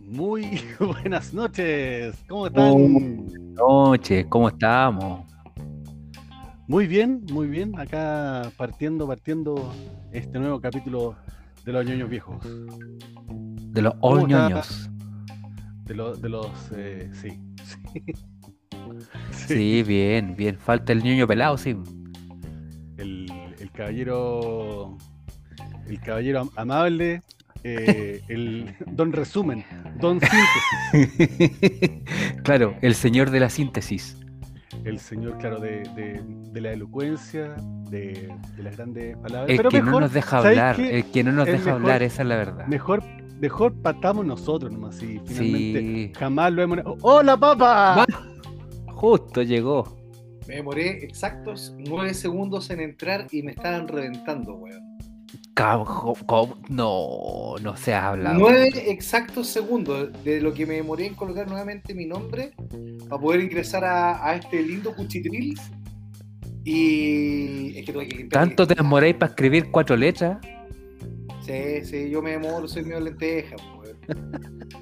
Muy buenas noches. ¿Cómo están? Buenas noches, ¿cómo estamos? Muy bien, muy bien. Acá partiendo, partiendo este nuevo capítulo de los ñoños viejos. De los ¿Cómo está? ñoños. De, los de los. eh, sí. sí. Sí, bien, bien. Falta el ñoño pelado, sí. Caballero. El caballero am- amable. eh, el don resumen. Don síntesis. claro, el señor de la síntesis. El señor, claro, de, de- de la elocuencia, de, de las grandes palabras. El Pero que no nos deja ¿sabes hablar, el que no nos deja mejor- hablar, esa es la verdad. Mejor, mejor patamos nosotros nomás, sí. Finalmente, Sí, jamás lo hemos. ¡Hola, papá! justo llegó. Me demoré exactos nueve segundos en entrar y me estaban reventando, weón. No, no se ha hablado. Nueve exactos segundos de lo que me demoré en colocar nuevamente mi nombre para poder ingresar a, a este lindo cuchitril. Y es que tuve que limpiar. ¿Tanto te demoráis para escribir cuatro letras? Sí, sí, yo me demoro, soy medio lenteja, weón.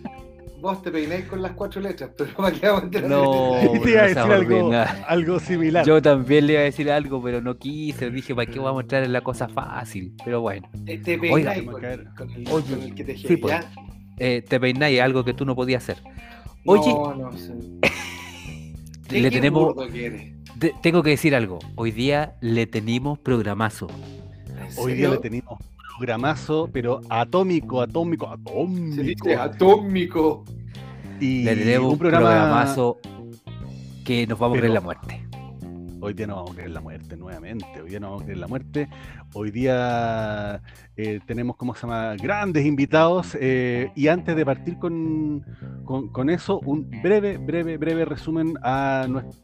Vos te peináis con las cuatro letras, pero para qué vamos a No? Te iba a no decir algo, algo similar. Yo también le iba a decir algo, pero no quise. Dije, ¿para qué vamos a entrar en la cosa fácil? Pero bueno. Te, te peináis con, el, oye, con el que te sí, pues. eh, te peináis algo que tú no podías hacer. Oye, No, no sé. ¿Qué- le qué tenemos, te- tengo que decir algo. Hoy día le tenemos programazo. ¿En Hoy día le tenemos programazo, pero atómico, atómico, Se atómico. dice atómico. Y Le tenemos un programa. programazo que nos vamos a creer la muerte. Hoy día no vamos a creer la muerte nuevamente. Hoy día no vamos a creer la muerte. Hoy día eh, tenemos, ¿cómo se llama? Grandes invitados. eh, y antes de partir con, con, con eso, un breve, breve, breve resumen a nuestro.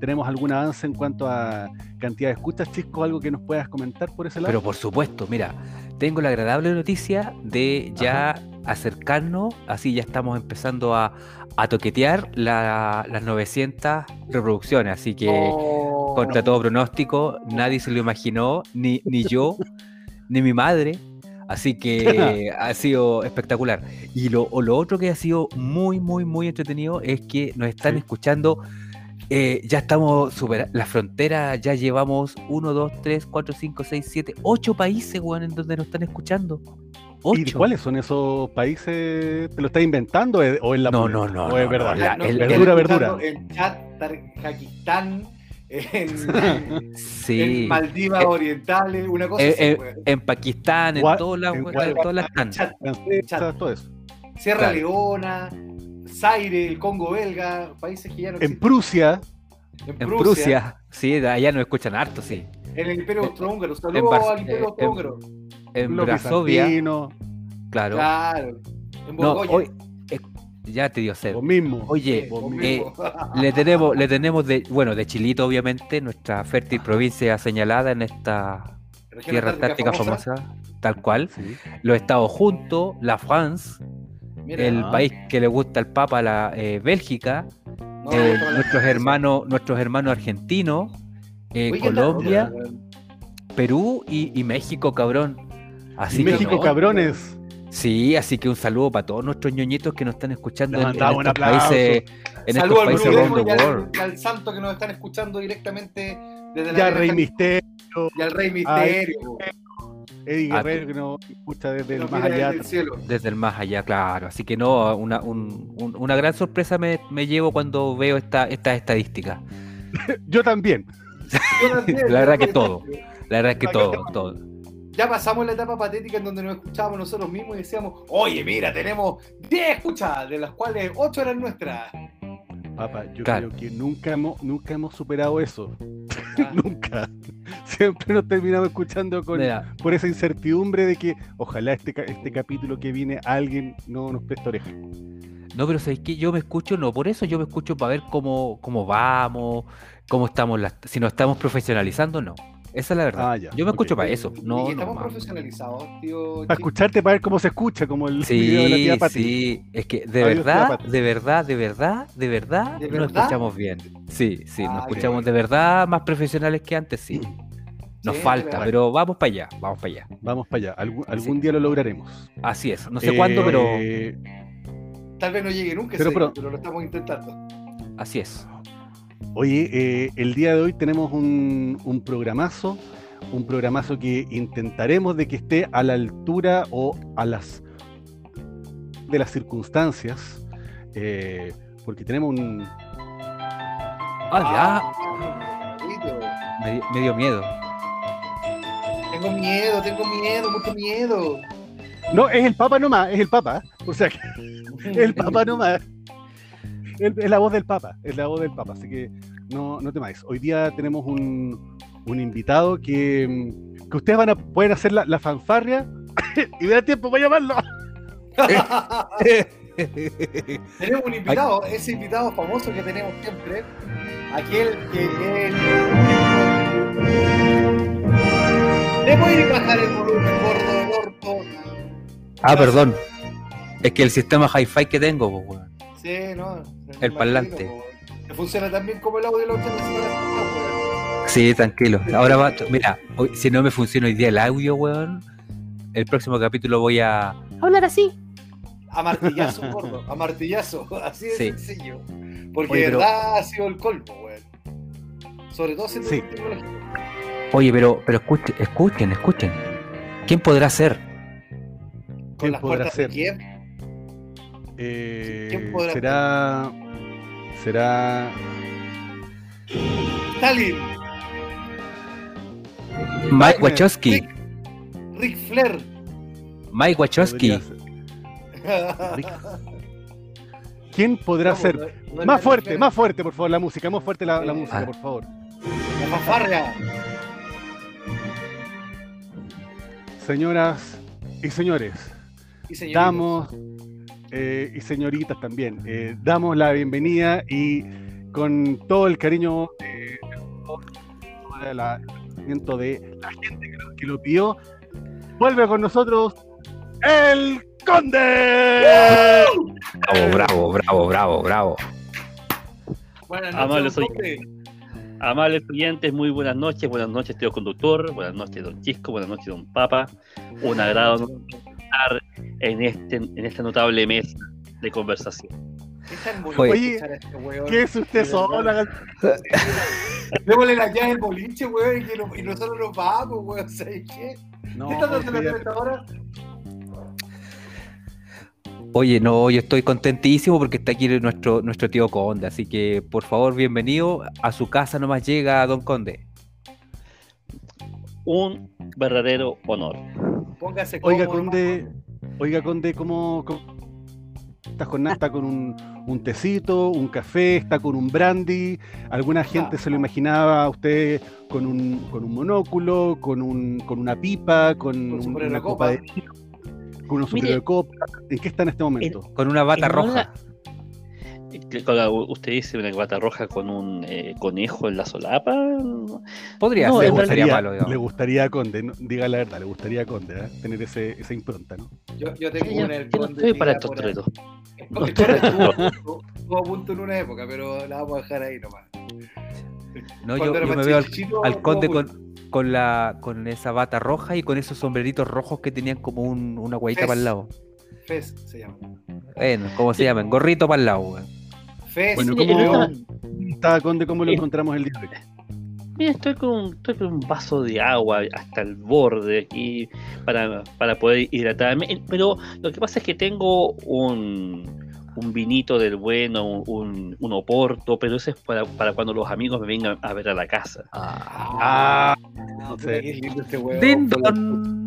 ¿Tenemos algún avance en cuanto a cantidad de escuchas, Chisco? ¿Algo que nos puedas comentar por ese lado? Pero por supuesto, mira, tengo la agradable noticia de ya acercarnos, así ya estamos empezando a, a toquetear la- las 900 reproducciones, así que Oh, contra todo pronóstico, nadie se lo imaginó, ni, ni yo, ni mi madre. Así que ha sido espectacular. Y lo, o lo otro que ha sido muy, muy, muy entretenido es que nos están Sí. escuchando. Eh, ya estamos superando la frontera, ya llevamos 1, 2, 3, 4, 5, 6, 7, 8 países, weón, en donde nos están escuchando. ¿Y 8. cuáles son esos países? ¿Te lo estás inventando eh, o es la No, no, no, ¿O es no, verdad? no, la- no, el- verdura, estoy verdura. En Chat, Tajikistán, en, Sí. en Maldivas Eh, Orientales, una cosa Eh, así, eh, weón. en Pakistán, en todas las, en en todas las todo eso. Sierra claro. Leona, Zaire, el Congo belga, países que ya no En. Prusia, En En Prusia, sí, allá nos escuchan harto, sí. En el Imperio Austrohúngaro. en Saludos al Imperio eh, en- Austrohúngaro. En los Brasovia, claro. Claro. En No, Borgoña. hoy, eh, ya te dio sed. vos mismo. Oye, vos eh, mismo. le tenemos, le tenemos de, bueno, de Chilito, obviamente, nuestra fértil provincia señalada en esta Región tierra Antártica antártica famosa, tal cual. Sí. Los Estados Juntos, la France, Mira, el Ah. país que le gusta al Papa, la eh, Bélgica, no, eh, nuestros no, hermanos, nuestros hermanos argentinos, eh. Colombia? Perú y, y México, cabrón. Así Y que México, no, cabrones. Sí, así que un saludo para todos nuestros ñoñitos que nos están escuchando en, en estos aplauso. países, en Saludos al estos países around the world. al, y al santo que nos están escuchando directamente desde la Ya Arena Rey Jalisco, Misterio, y al Rey Ay, Misterio. Eddie Ah, Guerrero, que nos escucha desde que el más allá. desde el cielo. Desde el más allá, claro. Así que no, una, un- un- una gran sorpresa me, me llevo cuando veo esta, estas estadísticas. Yo también. Yo también, La verdad que todo. La verdad es que todo, todo. Ya pasamos la etapa patética en donde nos escuchábamos nosotros mismos y decíamos, oye, mira, tenemos 10 escuchas, de las cuales 8 eran nuestras. Papá, yo Claro. creo que nunca hemos, nunca hemos superado eso. Nunca. Siempre nos terminamos escuchando con, Mira, por esa incertidumbre de que ojalá este, este capítulo que viene alguien no nos preste oreja. no, pero ¿sabéis que Yo me escucho, no, por eso yo me escucho para ver cómo, cómo vamos, cómo estamos, las, si nos estamos profesionalizando, no. Esa es la verdad. Ah, ya, Yo me escucho para eso. y No, no, estamos profesionalizados, tío. Para escucharte, para ver cómo se escucha, como el video de la Sí, tía Pati. sí, es que de Adiós, verdad, de verdad, de verdad, de verdad, ¿De nos verdad? escuchamos bien. Sí, sí, nos Ah, escuchamos de verdad más profesionales que antes, sí. Nos Sí, falta, pero- vamos para allá, vamos para allá. Vamos para allá. Algún, algún Sí. día lo lograremos. Así es. No sé cuándo, pero Eh, Tal vez no llegue nunca, pero lo estamos intentando. así es. Oye, eh, el día de hoy tenemos un, un programazo, un programazo que intentaremos de que esté a la altura o a las de las circunstancias, eh, porque tenemos un... Ah, ya. Me, di- me dio miedo. Tengo miedo, tengo miedo, mucho miedo. No, es el Papa nomás, es el Papa, o sea, que es el Papa nomás. Es, la voz del Papa, es la voz del Papa, así que no, no temáis. Hoy día tenemos un, un invitado que, mm, que ustedes van a, pueden hacer la, la fanfarria y me da tiempo para llamarlo. tenemos un invitado, ese invitado famoso que tenemos siempre. Aquel que es. ¿Le puede bajar el volumen gordo orto? Ah, perdón. Es que el sistema hi-fi que tengo, pues, weón. Sí, no. El parlante. Que funciona también como el audio de los. Sí, tranquilo. Ahora va, mira, hoy- si no me funciona hoy día el audio, weón, el próximo capítulo voy a hablar así. A martillazo, gordo. A martillazo. Así de Sí. sencillo. Porque Oye, de pero- verdad ha sido el colmo, weón. Sobre todo siendo Sí. tecnológico. Oye, pero, pero escuchen, escuchen, escuchen. ¿Quién podrá ser? Con ¿Quién las podrá puertas de ser? Eh, ¿Quién podrá será. Será. Stalin. Mike Wachowski. Rick, Rick Flair. Mike Wachowski. ser- ¿Quién podrá No, ser? no- no es Más fuerte, más fuerte, por favor, la música, más fuerte la, música, Ah. por favor. La fanfarria. Señoras y señores, Y damos, eh, y señoritas también, eh, damos la bienvenida y con todo el cariño eh, el agradecimiento de la gente que lo, que lo pidió, vuelve con nosotros el Conde. Bravo, bravo, bravo, bravo, bravo. Buenas noches. Amables clientes, muy buenas noches. Buenas noches, tío conductor. Buenas noches, don Chisco. Buenas noches, don Papa. Un agrado estar en, este, en esta notable mesa de conversación. ¿Qué tan bonito Oye. este? ¿Qué es usted sola? Démosle la llave al boliche, weón, y, no- y nosotros nos vamos, weón. ¿Sabes qué? No, ¿Qué estás haciendo usted ya- a esta hora? Oye, no, yo estoy contentísimo porque está aquí nuestro, nuestro tío Conde, así que por favor, bienvenido. A su casa nomás llega Don Conde. Un verdadero honor. Póngase Oiga, cómodo, Conde, oiga, Conde, ¿cómo, cómo estás con nada? ¿Está con un, un tecito, un café, está con un brandy? ¿Alguna gente se lo imaginaba a usted con un, con un monóculo, con, un, con una pipa, con, Con un- sombrero una de copa de con un sombrero de copa? ¿En qué está en este momento? Con una bata En roja. una- Usted dice una bata roja con un eh, conejo en la solapa. Podría No, ser, no sería gustaría- malo, digamos. le gustaría a Conde, no- diga la verdad, le gustaría a Conde ¿eh? tener ese, esa impronta, ¿no? Yo, yo tengo una del no Conde estoy para estos tretos. El Conde estuvo a punto- en una época, pero la vamos a dejar ahí nomás. No, yo, me veo al, conde con, con la con esa bata roja y con esos sombreritos rojos que tenían como un- una guayita para el lado. Fez se llama. Bueno, ¿cómo se llaman? Gorrito para el lado, weón. Fez. Bueno, ¿cómo- el- ¿Está Conde? ¿Cómo lo Eh. encontramos el día de hoy? Mira, estoy con, un- estoy con un vaso de agua hasta el borde aquí para, para poder hidratarme. Eh, Pero lo que pasa es que tengo un, un vinito del bueno, un, un, un oporto, pero eso es para, para cuando los amigos me vengan a ver a la casa. Ah, no puta, sé. qué lindo este don.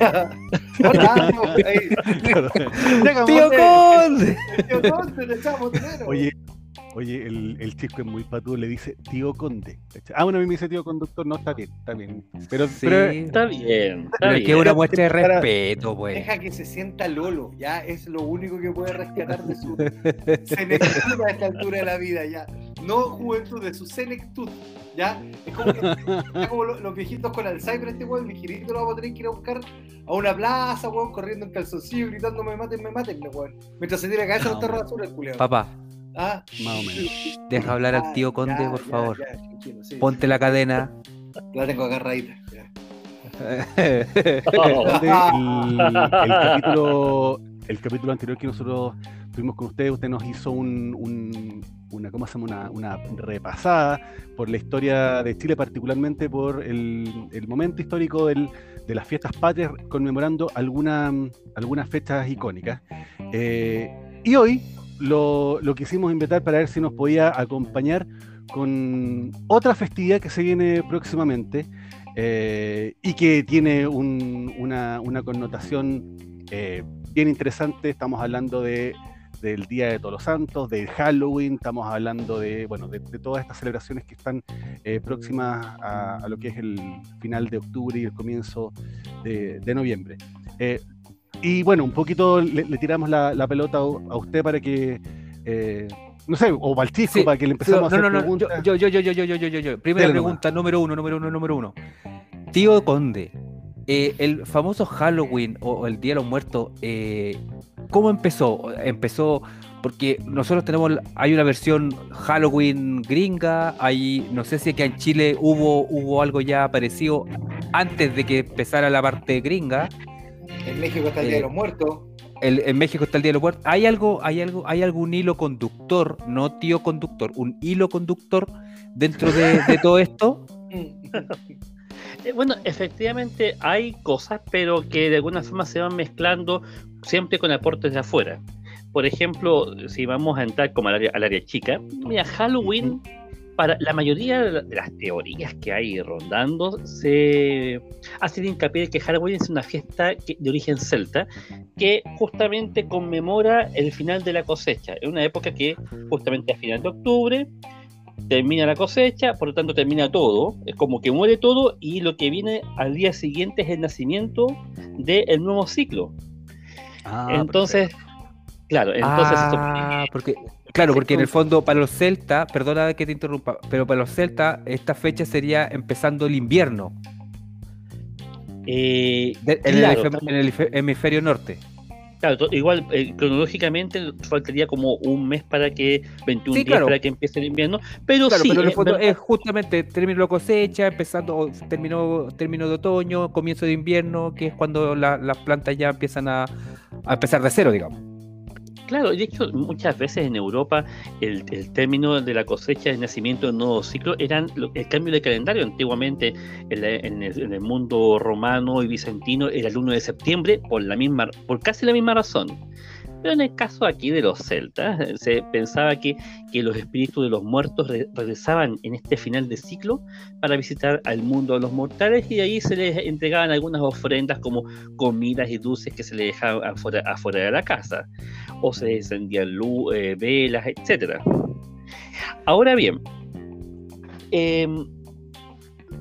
Hola, ¡Tío Conde. Conde! Tío Conde, le echamos dinero. Oye, oye, el, el chico es muy patudo, le dice tío conde. Ah, bueno, a mí me dice tío conductor, no, está bien, está bien. Pero, Sí, pero Está bien, está pero es que una muestra de respeto, pues. Deja que se sienta Lolo, ya es lo único que puede rescatar de su senectud a esta altura de la vida, ya. No juventud, de su senectud, ya. Es como, que- está como lo- los viejitos con Alzheimer, este weón, mi girito lo vamos a tener que ir a buscar a una plaza, weón, corriendo en calzoncillo, gritando me maten, me maten, weón. Mientras se tira la cabeza No, los azules, el culiao. Papá, Ah, más o menos. deja hablar al tío Conde, ya, por ya, favor. ya, tranquilo, sí. Ponte la cadena. La tengo agarradita. el, el capítulo, el capítulo anterior que nosotros tuvimos con ustedes, usted nos hizo un, un- una, ¿cómo llama? Una, una repasada por la historia de Chile, particularmente por el, el momento histórico del- de las fiestas patrias, conmemorando alguna- algunas fechas icónicas. Eh, y hoy lo, lo quisimos invitar para ver si nos podía acompañar con otra festividad que se viene próximamente eh, y que tiene un- una, una connotación eh, bien interesante. Estamos hablando de, del Día de Todos los Santos, del Halloween, estamos hablando de, bueno, de, de todas estas celebraciones que están eh, próximas a, a lo que es el final de octubre y el comienzo de, de noviembre. Eh, y bueno, un poquito le, le tiramos la, la pelota a, usted para que, eh, no sé, o al Chisco, Sí, para que le empecemos no, a no, hacer no, preguntas. yo, yo, yo, yo, yo, yo, yo, yo, yo. Primera Dele nomás. pregunta, número uno, número uno, número uno. Tío Conde, eh, el famoso Halloween o, o el Día de los Muertos, eh, ¿cómo empezó? Empezó porque nosotros tenemos, hay una versión Halloween gringa, hay, no sé si aquí en Chile hubo, hubo algo ya parecido antes de que empezara la parte gringa. En México está el Día Eh, de los Muertos. El- en México está el Día de los Muertos. ¿Hay algo, hay algo, hay algún hilo conductor, no tío conductor, un hilo conductor dentro de, de todo esto? Eh, Bueno, efectivamente hay cosas, pero que de alguna forma se van mezclando siempre con aportes de afuera. Por ejemplo, si vamos a entrar como al área, al área chica, mira, Halloween, para la mayoría de la- de las teorías que hay rondando, se hace hincapié de que Halloween es una fiesta que- de origen celta que justamente conmemora el final de la cosecha. Es una época que justamente a final de octubre termina la cosecha, por lo tanto termina todo, es como que muere todo y lo que viene al día siguiente es el nacimiento del nuevo ciclo. Ah, entonces, claro, entonces eso- Ah, porque, claro, porque en el fondo para los celtas, perdona que te interrumpa, pero para los celtas esta fecha sería empezando el invierno. Eh, de- en, claro, el, en hemisferio norte. Claro, igual eh, cronológicamente faltaría como un mes para que 21 Sí, días claro. para que empiece el invierno, pero Claro, sí, pero en el es fondo verdad- es justamente terminó la cosecha, empezando, o terminó, término de otoño, comienzo de invierno, que es cuando la- las plantas ya empiezan a, a empezar de cero, digamos. Claro, de hecho, muchas veces en Europa el, el término de la cosecha de nacimiento del nuevo ciclo eran el cambio de calendario. Antiguamente, en, la- en el, en el mundo romano y bizantino, era el 1 de septiembre por, la misma, por casi la misma razón. Pero en el caso aquí de los celtas, eh, se pensaba que, que los espíritus de los muertos re- regresaban en este final de ciclo para visitar al mundo de los mortales y ahí se les entregaban algunas ofrendas como comidas y dulces que se les dejaban afuera, afuera de la casa o se encendían eh, velas, etcétera. Ahora bien, em,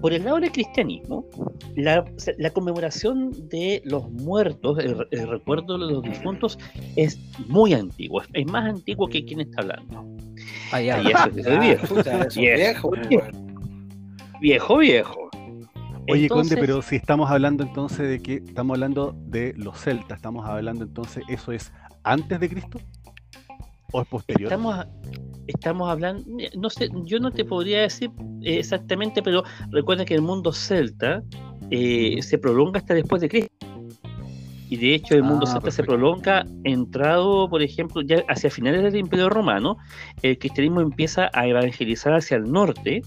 por el lado del cristianismo, la, la conmemoración de los muertos, el, re- el recuerdo de los difuntos, es muy antiguo, es, es más antiguo que quien está hablando. Ah, ya. Y eso es viejo, eso Viejo. viejo, viejo, viejo. Oye, Conde, pero si estamos hablando entonces de que estamos hablando de los celtas, estamos hablando entonces, ¿eso es antes de Cristo? ¿O es posterior? Estamos, estamos hablando, no sé, yo no te podría decir eh, exactamente, pero recuerda que el mundo celta eh, se prolonga hasta después de Cristo. Y de hecho el mundo Ah, celta se prolonga entrado, por ejemplo, ya hacia finales del Imperio Romano, el cristianismo empieza a evangelizar hacia el norte,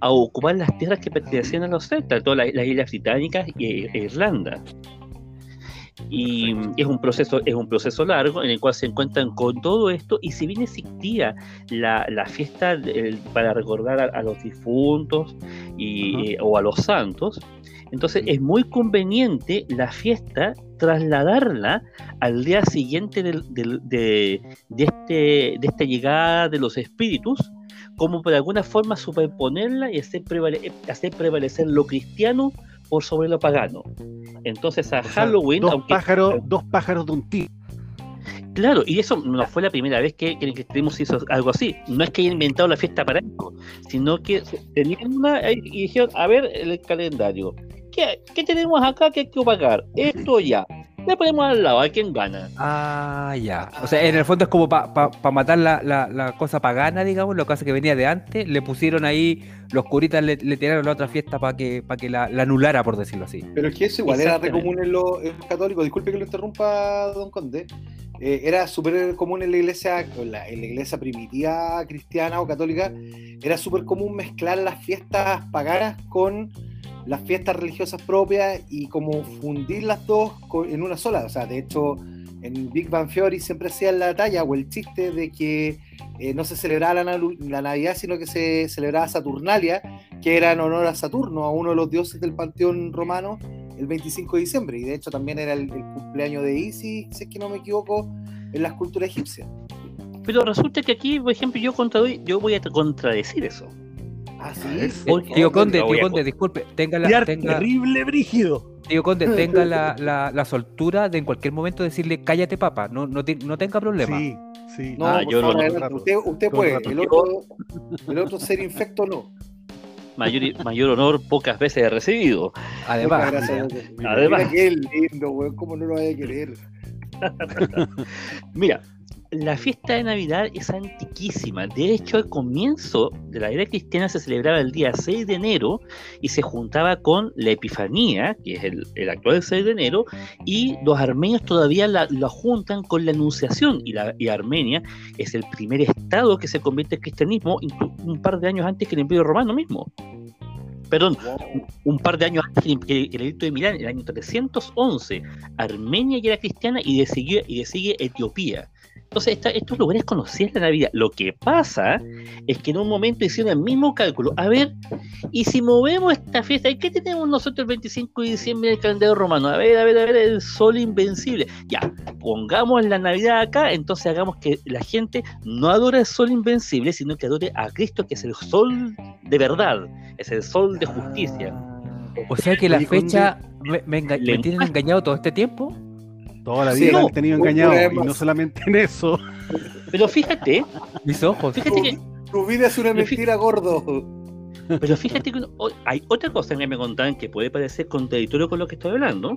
a ocupar las tierras que pertenecían a los celtas, todas las, las islas británicas e Irlanda. Y es un proceso es un proceso largo en el cual se encuentran con todo esto y si bien existía la, la fiesta para recordar a, a los difuntos y, eh, o a los santos entonces es muy conveniente la fiesta trasladarla al día siguiente del- del- de, de este, de esta llegada de los espíritus como por alguna forma superponerla y hacer, prevale- hacer prevalecer lo cristiano por sobre lo pagano. Entonces a O sea, Halloween, dos, aunque, pájaros, dos pájaros de un tiro. claro, y eso no fue la primera vez que, que el cristianismo hizo algo así. No es que haya inventado la fiesta para eso, sino que tenían una eh, y dijeron, a ver el calendario. ¿Qué, qué tenemos acá que hay que pagar? Esto ya. Le ponemos al lado, a quién gana. Ah, ya. O sea, en el fondo es como para matar la, la- la cosa pagana, digamos, la cosa que venía de antes. Le pusieron ahí, los curitas le, le tiraron la otra fiesta para que, para que la, la anulara, por decirlo así. Pero es que eso igual era re común en los, en los católicos. Disculpe que lo interrumpa, don Conde. Eh, era súper común en la iglesia, en la, en la iglesia primitiva cristiana o católica, era súper común mezclar las fiestas paganas con las fiestas religiosas propias y como fundir las dos en una sola. O sea, de hecho, en Big Bang Theory siempre hacían la talla o el chiste de que eh, no se celebraba la, la Navidad, sino que se celebraba Saturnalia, que era en honor a Saturno, a uno de los dioses del panteón romano, el 25 de diciembre. Y de hecho también era el, el cumpleaños de Isis, si es que no me equivoco, en las culturas egipcias. Pero resulta que aquí, por ejemplo, yo, yo voy a contradecir eso. Ah, Es- Eh, tío Conde, tío Conde, disculpe, tenga la, tenga, terrible brígido. tío Conde, tenga la, la, la soltura de en cualquier momento decirle cállate papa, no, no, no tenga problema. Sí, sí. No, Ah, yo favor, no- usted, usted puede, rato. el otro, el otro ser infecto no. Mayor, mayor honor pocas veces he recibido. Además, gracias. Mira, Además- Mira qué lindo, weón, cómo no lo vaya a querer. Mira, la fiesta de Navidad es antiquísima. De hecho, al comienzo de la era cristiana se celebraba el día 6 de enero y se juntaba con la Epifanía, que es el, actual 6 de enero, y los armenios todavía la, juntan con la Anunciación. Y, la, y Armenia es el primer estado que se convierte en cristianismo un par de años antes que el Imperio Romano mismo. Perdón, un par de años antes que el- edicto de Milán, en el año 311, Armenia ya era cristiana y le y le sigue Etiopía. Entonces, esta- estos lugares conocían la Navidad. Lo que pasa es que en un momento hicieron el mismo cálculo. A ver, y si movemos esta fiesta, ¿y qué tenemos nosotros el 25 de diciembre en el calendario romano? A ver, a ver, a ver, el sol invencible. Ya, pongamos la Navidad acá, entonces hagamos que la gente no adore el sol invencible, sino que adore a Cristo, que es el sol de verdad, es el sol de justicia. o sea que la fecha me, me enga- Le me tienen engañado todo este tiempo. Toda la Sí, vida no, lo han tenido engañado. Y no solamente en eso. Pero fíjate, Mis ojos. fíjate que Tu vida es una mentira, gordo. Pero fíjate que uno- hay otra cosa que me contaban que puede parecer contradictorio con lo que estoy hablando.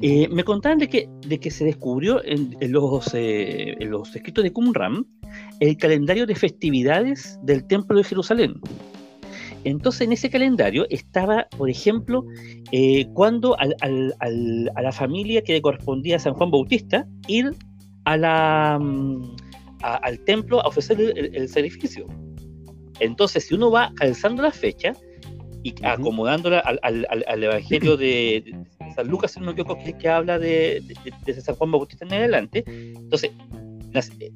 Eh, me contaban de que, de que se descubrió en, en los, eh, en los escritos de Qumran el calendario de festividades del Templo de Jerusalén. Entonces en ese calendario estaba, por ejemplo, eh, cuando al- al- al- a la familia que le correspondía a San Juan Bautista ir a la, mm, a- al templo a ofrecer el- sacrificio. Entonces, si uno va calzando la fecha y acomodándola al, Evangelio de, de San Lucas, que, que habla de, de- de San Juan Bautista en adelante, entonces,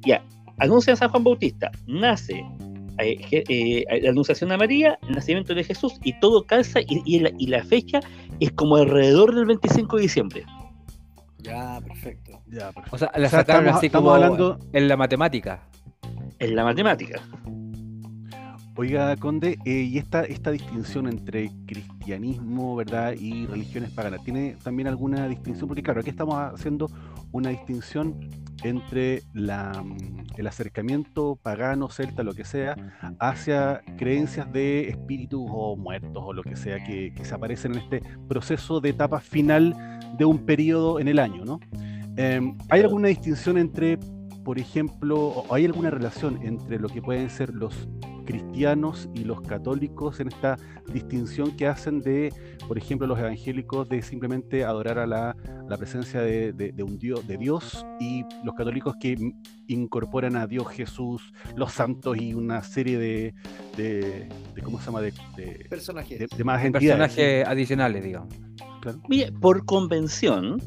ya, anuncia San Juan Bautista, nace eh, eh, la anunciación a María, el nacimiento de Jesús, y todo calza, y, y la, y la fecha es como alrededor del 25 de diciembre. Ya, perfecto. Ya, perfecto. O sea, la O sea, sacaron estamos- así estamos como hablando- en la matemática. En la matemática. Oiga, Conde, eh, y esta, esta distinción entre cristianismo, ¿verdad? Y religiones paganas, ¿tiene también alguna distinción? Porque claro, aquí estamos haciendo una distinción entre la, mm, el acercamiento pagano, celta, lo que sea, hacia creencias de espíritus o muertos o lo que sea que, que se aparecen en este proceso de etapa final de un periodo en el año, ¿no? Em, ¿Hay alguna distinción entre, por ejemplo, hay alguna relación entre lo que pueden ser los cristianos y los católicos en esta distinción que hacen de, por ejemplo, los evangélicos de simplemente adorar a la, la presencia de, de- de un Dios, de Dios y los católicos que m- incorporan a Dios Jesús, los santos y una serie de, de, de- ¿cómo se llama? De, de- Personaje. de- de más entidades. Personajes adicionales, digamos. Claro, Mire, por convención.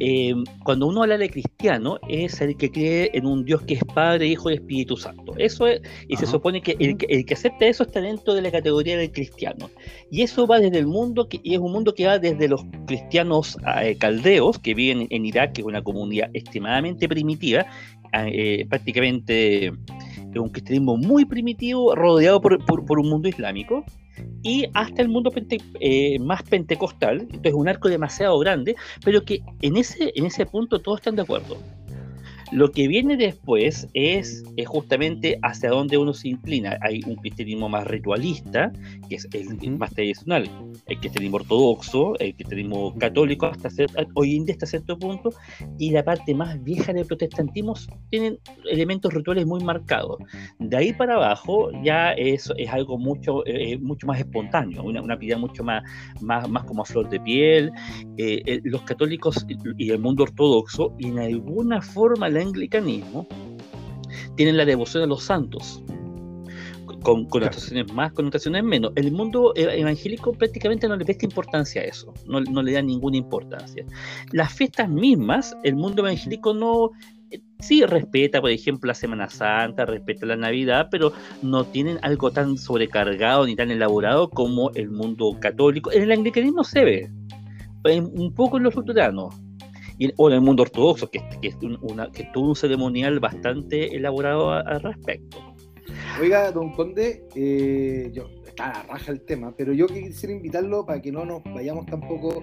Eh, cuando uno habla de cristiano, es el que cree en un Dios que es Padre, Hijo y Espíritu Santo. Eso es, y se supone que el, que el que acepta eso está dentro de la categoría del cristiano. Y eso va desde el mundo, que, y es un mundo que va desde los cristianos eh, caldeos, que viven en Irak, que es una comunidad extremadamente primitiva, eh, prácticamente eh, un cristianismo muy primitivo, rodeado por, por- por un mundo islámico, y hasta el mundo pente- eh, más pentecostal, entonces un arco demasiado grande, pero que en ese, en ese punto todos están de acuerdo. Lo que viene después es, es justamente hacia donde uno se inclina. Hay un cristianismo más ritualista, que es el, más tradicional, el cristianismo ortodoxo, el cristianismo católico, hasta hoy en día hasta cierto punto, y la parte más vieja del protestantismo tienen elementos rituales muy marcados. De ahí para abajo ya es, es algo mucho, eh, mucho más espontáneo, una, una vida mucho más, más, más como a flor de piel. Eh, eh, los católicos y el mundo ortodoxo, y en alguna forma el anglicanismo, tienen la devoción a los santos. Con connotaciones más, connotaciones menos. El mundo evangélico prácticamente no le presta importancia a eso, no, no le da ninguna importancia. Las fiestas mismas, el mundo evangélico no, eh, sí respeta, por ejemplo, la Semana Santa, respeta la Navidad, pero no tienen algo tan sobrecargado ni tan elaborado como el mundo católico. En el anglicanismo se ve, un poco en los luteranos. Y, o en el mundo ortodoxo, que, que un- una, que todo un ceremonial bastante elaborado a- al respecto. Oiga, don Conde, eh, yo, está a la raja el tema, pero yo quisiera invitarlo para que no nos vayamos tampoco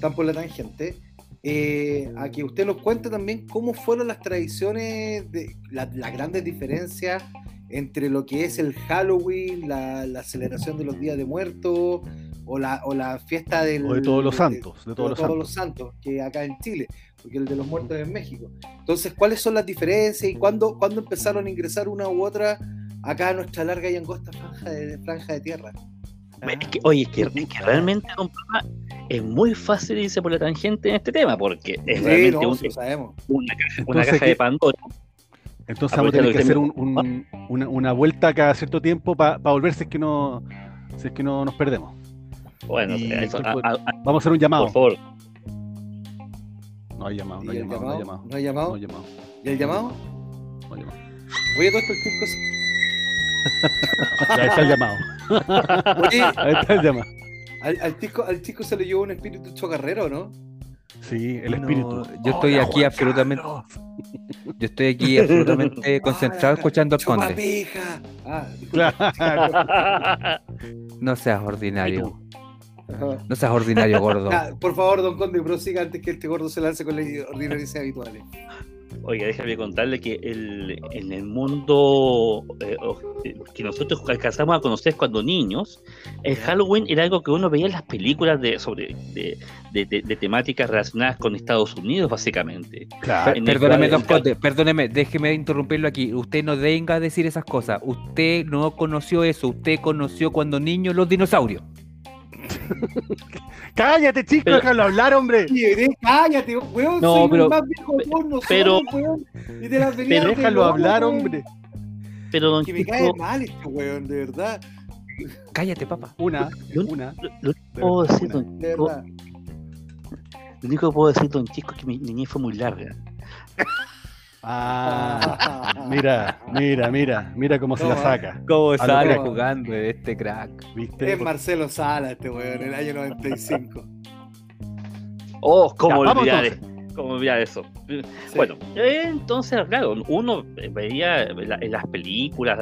tan por la tangente, eh, a que usted nos cuente también cómo fueron las tradiciones, de, la- las grandes diferencias entre lo que es el Halloween, la, la celebración de los días de muertos o la, o la fiesta del, O de todos los santos, de de todos los todos santos. los santos, que acá en Chile, porque el de los muertos es en México. Entonces, ¿cuáles son las diferencias y cuándo, cuándo empezaron a ingresar una u otra acá a nuestra larga y angosta franja de, franja de tierra? Es que, oye, es que, es que realmente es muy fácil irse por la tangente en este tema, porque es Sí, realmente no, un- sí lo sabemos. una, caja, una Entonces, caja ¿qué- de Pandora. Entonces vamos a tener que hacer un- un- una, una vuelta cada cierto tiempo para volver si es que no si es que no nos perdemos. Bueno, Y eso, a- a- Vamos a hacer un llamado. por favor. No hay llamado, ¿Y no hay el llamado, no hay llamado? llamado. ¿No hay llamado? No hay llamado, ¿Y el llamado? no hay llamado. Oye, todo esto el Tisco se- Ya está el llamado. Oye, Ahí está el llamado. al, al, al Tisco se le llevó un espíritu chocarrero, ¿no? Sí, el No, espíritu. yo estoy Hola, aquí Juan absolutamente- Carlos. Yo estoy aquí absolutamente concentrado Ah, escuchando al conde. Ah. Claro. No seas ordinario. Ajá. No seas ordinario, gordo. Ya, por favor, don Conde, prosiga antes que este gordo se lance con las ordinarias habituales. Oiga, déjame contarle que el, en el mundo eh, eh, que nosotros alcanzamos a conocer cuando niños, el Halloween era algo que uno veía en las películas de, sobre, de, de- de- de temáticas relacionadas con Estados Unidos, básicamente. Claro. Perdóneme, don Conde, perdóneme, déjeme interrumpirlo aquí. Usted no venga a decir esas cosas. Usted no conoció eso. Usted conoció cuando niño los dinosaurios. Cállate, chico, Pero- déjalo hablar, hombre. Cállate, weón. No, soy pero- el más viejo de todos nosotros, pero- weón. Y te las de Déjalo loco, hablar, weón. hombre. Pero don Que me cae Chico, mal este weón, de verdad. Cállate, papá. Una, lo, una. lo- puedo decir, una. don Chico, lo único que puedo decir, don Chico, es que mi niñez fue muy larga. Ah, mira, mira, mira, mira cómo se la saca. ¿Cómo sale jugando este crack? ¿Viste? Es Marcelo Sala este weón, el año 95. Oh, cómo Ya, olvidar, entonces. cómo olvidar eso. Sí. Bueno, eh, entonces, claro, uno veía en la- en las películas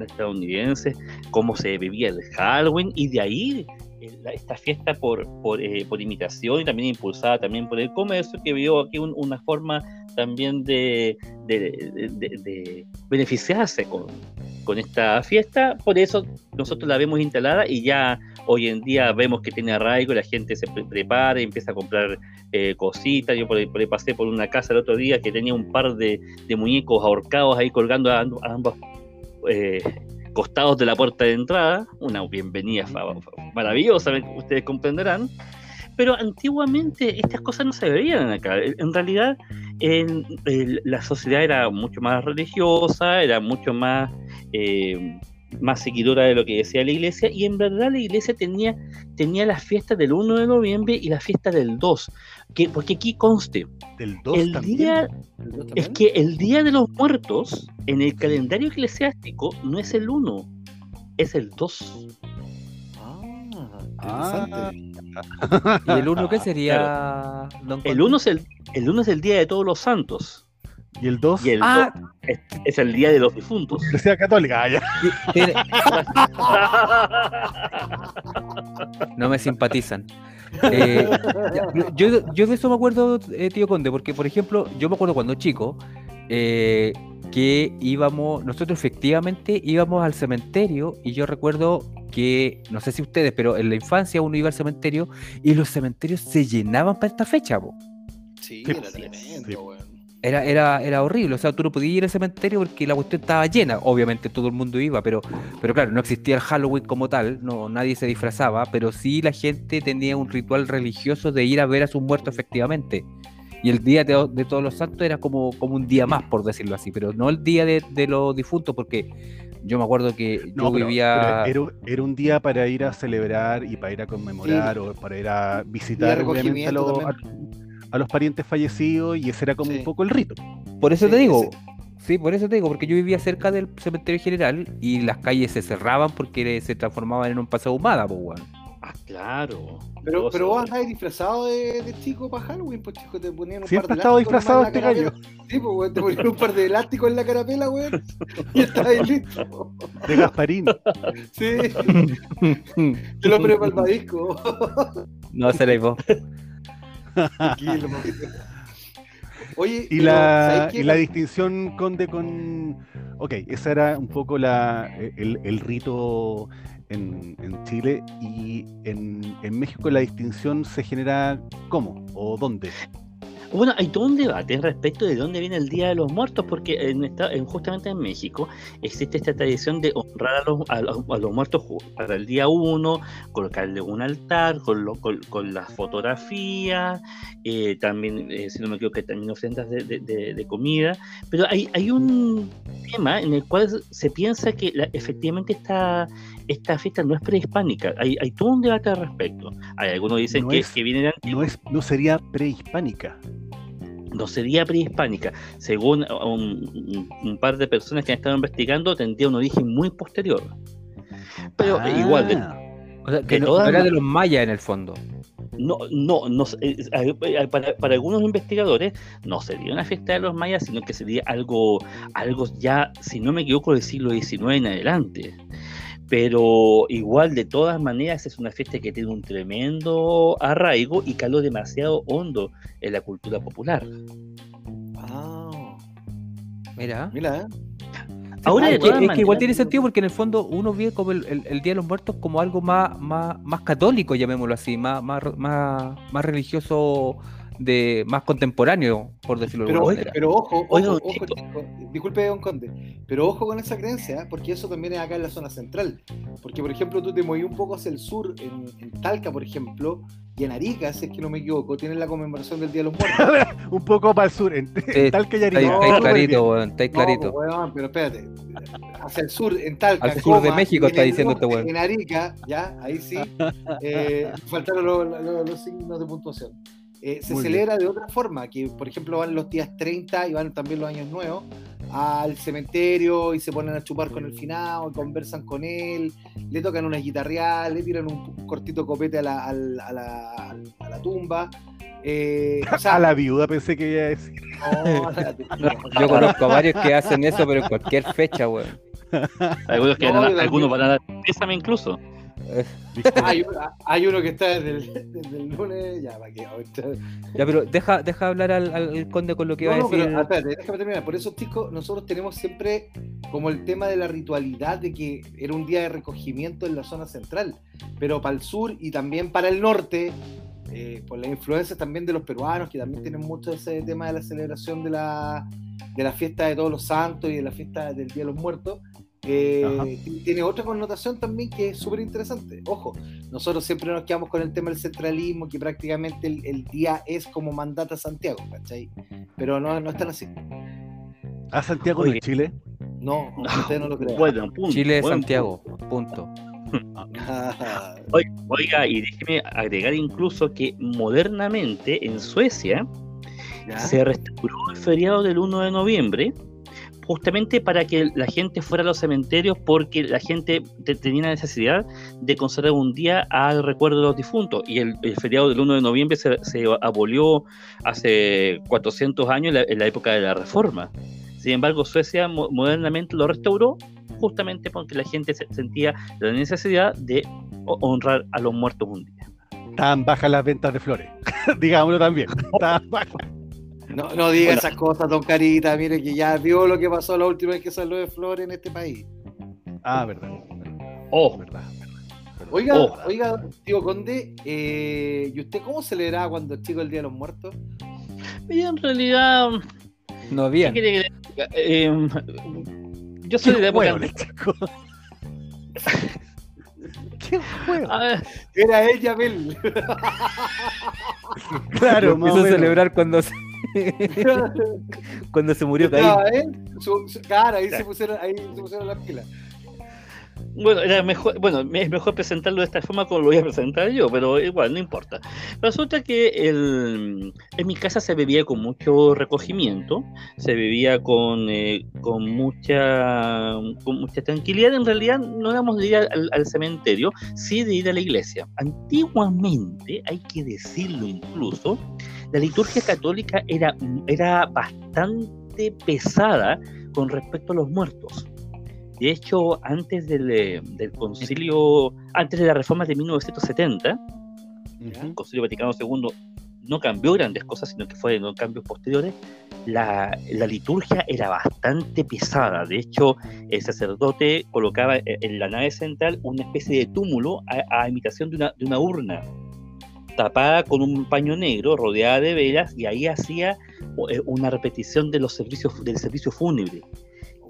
estadounidenses cómo se vivía el Halloween y de ahí la- esta fiesta por, por, eh, por imitación y también impulsada también por el comercio que vio aquí un- una forma también de, de- beneficiarse con, con esta fiesta. Por eso nosotros la vemos instalada y ya hoy en día vemos que tiene arraigo, la gente se pre- prepara y empieza a comprar eh, cositas. Yo por ahí, por pasé por una casa el otro día que tenía un par de, muñecos ahorcados ahí colgando a, a ambos eh, costados de la puerta de entrada. Una bienvenida maravillosa, ustedes comprenderán. Pero antiguamente estas cosas no se veían acá. En realidad, en- la sociedad era mucho más religiosa, era mucho más, eh, más seguidora de lo que decía la iglesia, y en verdad la iglesia tenía, tenía las fiestas del 1 de noviembre y la fiesta del 2. Que, porque aquí conste, Del 2 el también. día, ¿El dos es también? que el Día de los Muertos en el calendario eclesiástico no es el 1, es el 2. Ah, Ah. interesante. ¿Y el uno qué sería, don El Conde? 1 es el, el, uno es el Día de Todos los Santos Y el 2, y el Ah, 2 es, es el Día de los Difuntos. Universidad Católica. Ah, ya. no me simpatizan. Eh, yo, yo de eso me acuerdo, eh, tío Conde, porque por ejemplo, yo me acuerdo cuando chico eh, que íbamos, nosotros efectivamente íbamos al cementerio y yo recuerdo que, no sé si ustedes, pero en la infancia uno iba al cementerio y los cementerios se llenaban para esta fecha, po. Sí, Sí, era tremendo. Era, era, era horrible, o sea, tú no podías ir al cementerio porque la cuestión estaba llena. Obviamente todo el mundo iba, pero, pero claro, no existía el Halloween como tal, no, nadie se disfrazaba, pero sí la gente tenía un ritual religioso de ir a ver a sus muertos efectivamente. Y el día de, de todos los santos era como, como un día más, por decirlo así, pero no el día de, de los difuntos, porque yo me acuerdo que No, yo pero- vivía... pero era, era un día para ir a celebrar y para ir a conmemorar o para ir a visitar obviamente a, los- a- los parientes fallecidos y ese era como Sí. un poco el rito. Por eso Sí, te digo, ese- sí, por eso te digo, porque yo vivía cerca del cementerio general y las calles se cerraban porque se transformaban en un paseo humada, pues, weón. Ah, claro. Pero, pero vos andabas disfrazado de, de chico para Halloween, pues chico, te ponían un Siempre par de estaba disfrazado este en la gallo. Sí, pues weón, te ponían un par de elásticos en la carapela, weón. Y estabas ahí listo. De Gasparín. Sí, yo lo pre malvadisco. no seréis vos. Tranquilo. Oye, Y la, y la distinción conde con... Ok, esa era un poco la, el, el rito en, en Chile y en, en México la distinción se genera ¿cómo? ¿O dónde? Bueno, hay todo un debate respecto de dónde viene el Día de los Muertos, porque en esta- en- justamente en México existe esta tradición de honrar a los, a los- a los muertos para el día uno, colocarle un altar con, lo- con, con las fotografías, eh, también, eh, si no me equivoco, también ofrendas de, de- de- de comida, pero hay, hay un tema en el cual se piensa que la- efectivamente esta, esta fiesta no es prehispánica, hay, hay todo un debate al respecto. Hay algunos dicen No que, es- que viene de antes No, es, no sería prehispánica. No sería prehispánica. Según un, par de personas que han estado investigando, tendría un origen muy posterior. Pero Ah, igual, de- O sea, que De no, todas era de los mayas en el fondo. no, no, no sé, para, para algunos investigadores no sería una fiesta de los mayas, sino que sería algo, algo ya, si no me equivoco, del siglo XIX en adelante. Pero igual, de todas maneras, es una fiesta que tiene un tremendo arraigo y caló demasiado hondo en la cultura popular. Ah, Mira. mira, ¿eh? Ahora, Ah, es, que, todas es que igual tiene sentido porque en el fondo uno ve como el, el- el Día de los Muertos como algo más, más, más católico, llamémoslo así, más, más, más, más religioso, de más contemporáneo, por decirlo de Pero, alguna oye, manera. pero ojo, ojo, ojo, Chico. chico, disculpe, don Conde, pero ojo con esa creencia, ¿eh? porque eso también es acá en la zona central. Porque, por ejemplo, tú te moví un poco hacia el sur, en, en Talca, por ejemplo, y en Arica, si es que no me equivoco, tienen la conmemoración del Día de los Muertos. un poco para el sur, en, en Talca y Arica. está No, clarito, weón, está ahí No, clarito. pues, weón, pero espérate, hacia el sur, en Talca. Al sur de coma, México y en está diciendo este weón. En Arica, ya, ahí sí, eh, faltaron los, los- los signos de puntuación. Eh, se Muy bien. celebra de otra forma, que por ejemplo van los días 30 y van también los años nuevos al cementerio y se ponen a chupar con el finado, y conversan con él, le tocan una guitarreada, le tiran un cortito copete a la, al- a la, a la tumba. Eh, o sea, A la viuda pensé que iba a decir. no, Yo conozco a varios que hacen eso, pero en cualquier fecha, weón. Algunos, que No, a- algunos van a dar pésame incluso. Hay, hay uno que está desde el, desde el lunes, ya, ahorita- Ya, pero deja, deja hablar al, al conde con lo que No, va a decir. pero espérate, déjame terminar. Por eso, chicos, nosotros tenemos siempre como el tema de la ritualidad de que era un día de recogimiento en la zona central, pero para el sur y también para el norte, eh, por las influencias también de los peruanos, que también tienen mucho ese tema de la celebración de la, de la fiesta de todos los santos y de la fiesta del Día de los Muertos. Eh, tiene otra connotación también que es súper interesante. Ojo, nosotros siempre nos quedamos con el tema del centralismo, que prácticamente el, el día es como mandata Santiago, ¿cachai? Pero no, no están así. ¿A Santiago no es Chile? No, ustedes no lo creen. Bueno, punto, Chile de buen Santiago, punto. Oiga, oiga, y déjeme agregar incluso que modernamente en Suecia ¿Ya? se restauró el feriado del 1 de noviembre justamente para que la gente fuera a los cementerios porque la gente te- tenía la necesidad de conservar un día al recuerdo de los difuntos y el, feriado del 1 de noviembre se, abolió hace 400 años en la, época de la reforma. Sin embargo, Suecia mo- modernamente lo restauró justamente porque la gente se- sentía la necesidad de ho- honrar a los muertos un día. estaban bajas las ventas de flores. Digámoslo también. Bajas. No, no diga esas cosas, don Carita. Mire que ya vio lo que pasó la última vez que salió de flores en este país. Ah, verdad. Oh, verdad, verdad. Oiga, Oh. oiga, tío Conde, eh, ¿y usted cómo celebraba cuando chico el Día de los Muertos? y en realidad, No ¿qué había. quiere que le diga? Eh, yo soy de la época. Chico. Qué. A ver, Era él y Abel. Claro, Lo más o quiso menos. celebrar cuando se, cuando se murió Caín. Estaba él, su, su- cara, ahí se pusieron, ahí se pusieron las pilas. Bueno, era mejor, bueno, es mejor presentarlo de esta forma como lo voy a presentar yo, pero igual, no importa. Resulta que el, en mi casa se bebía con mucho recogimiento, se bebía con, eh, con, mucha, con mucha tranquilidad. En realidad no éramos de ir al, al cementerio, sí de ir a la iglesia. Antiguamente, hay que decirlo incluso, la liturgia católica era, era bastante pesada con respecto a los muertos. De hecho, antes del, eh, del concilio, antes de la reforma de 1970, el Ujú. concilio Vaticano II no cambió grandes cosas, sino que fueron cambios posteriores. La, la liturgia era bastante pesada. De hecho, el sacerdote colocaba eh, en la nave central una especie de túmulo a, a imitación de una, de una urna, tapada con un paño negro, rodeada de velas, y ahí hacía eh, una repetición de los servicios, del servicio fúnebre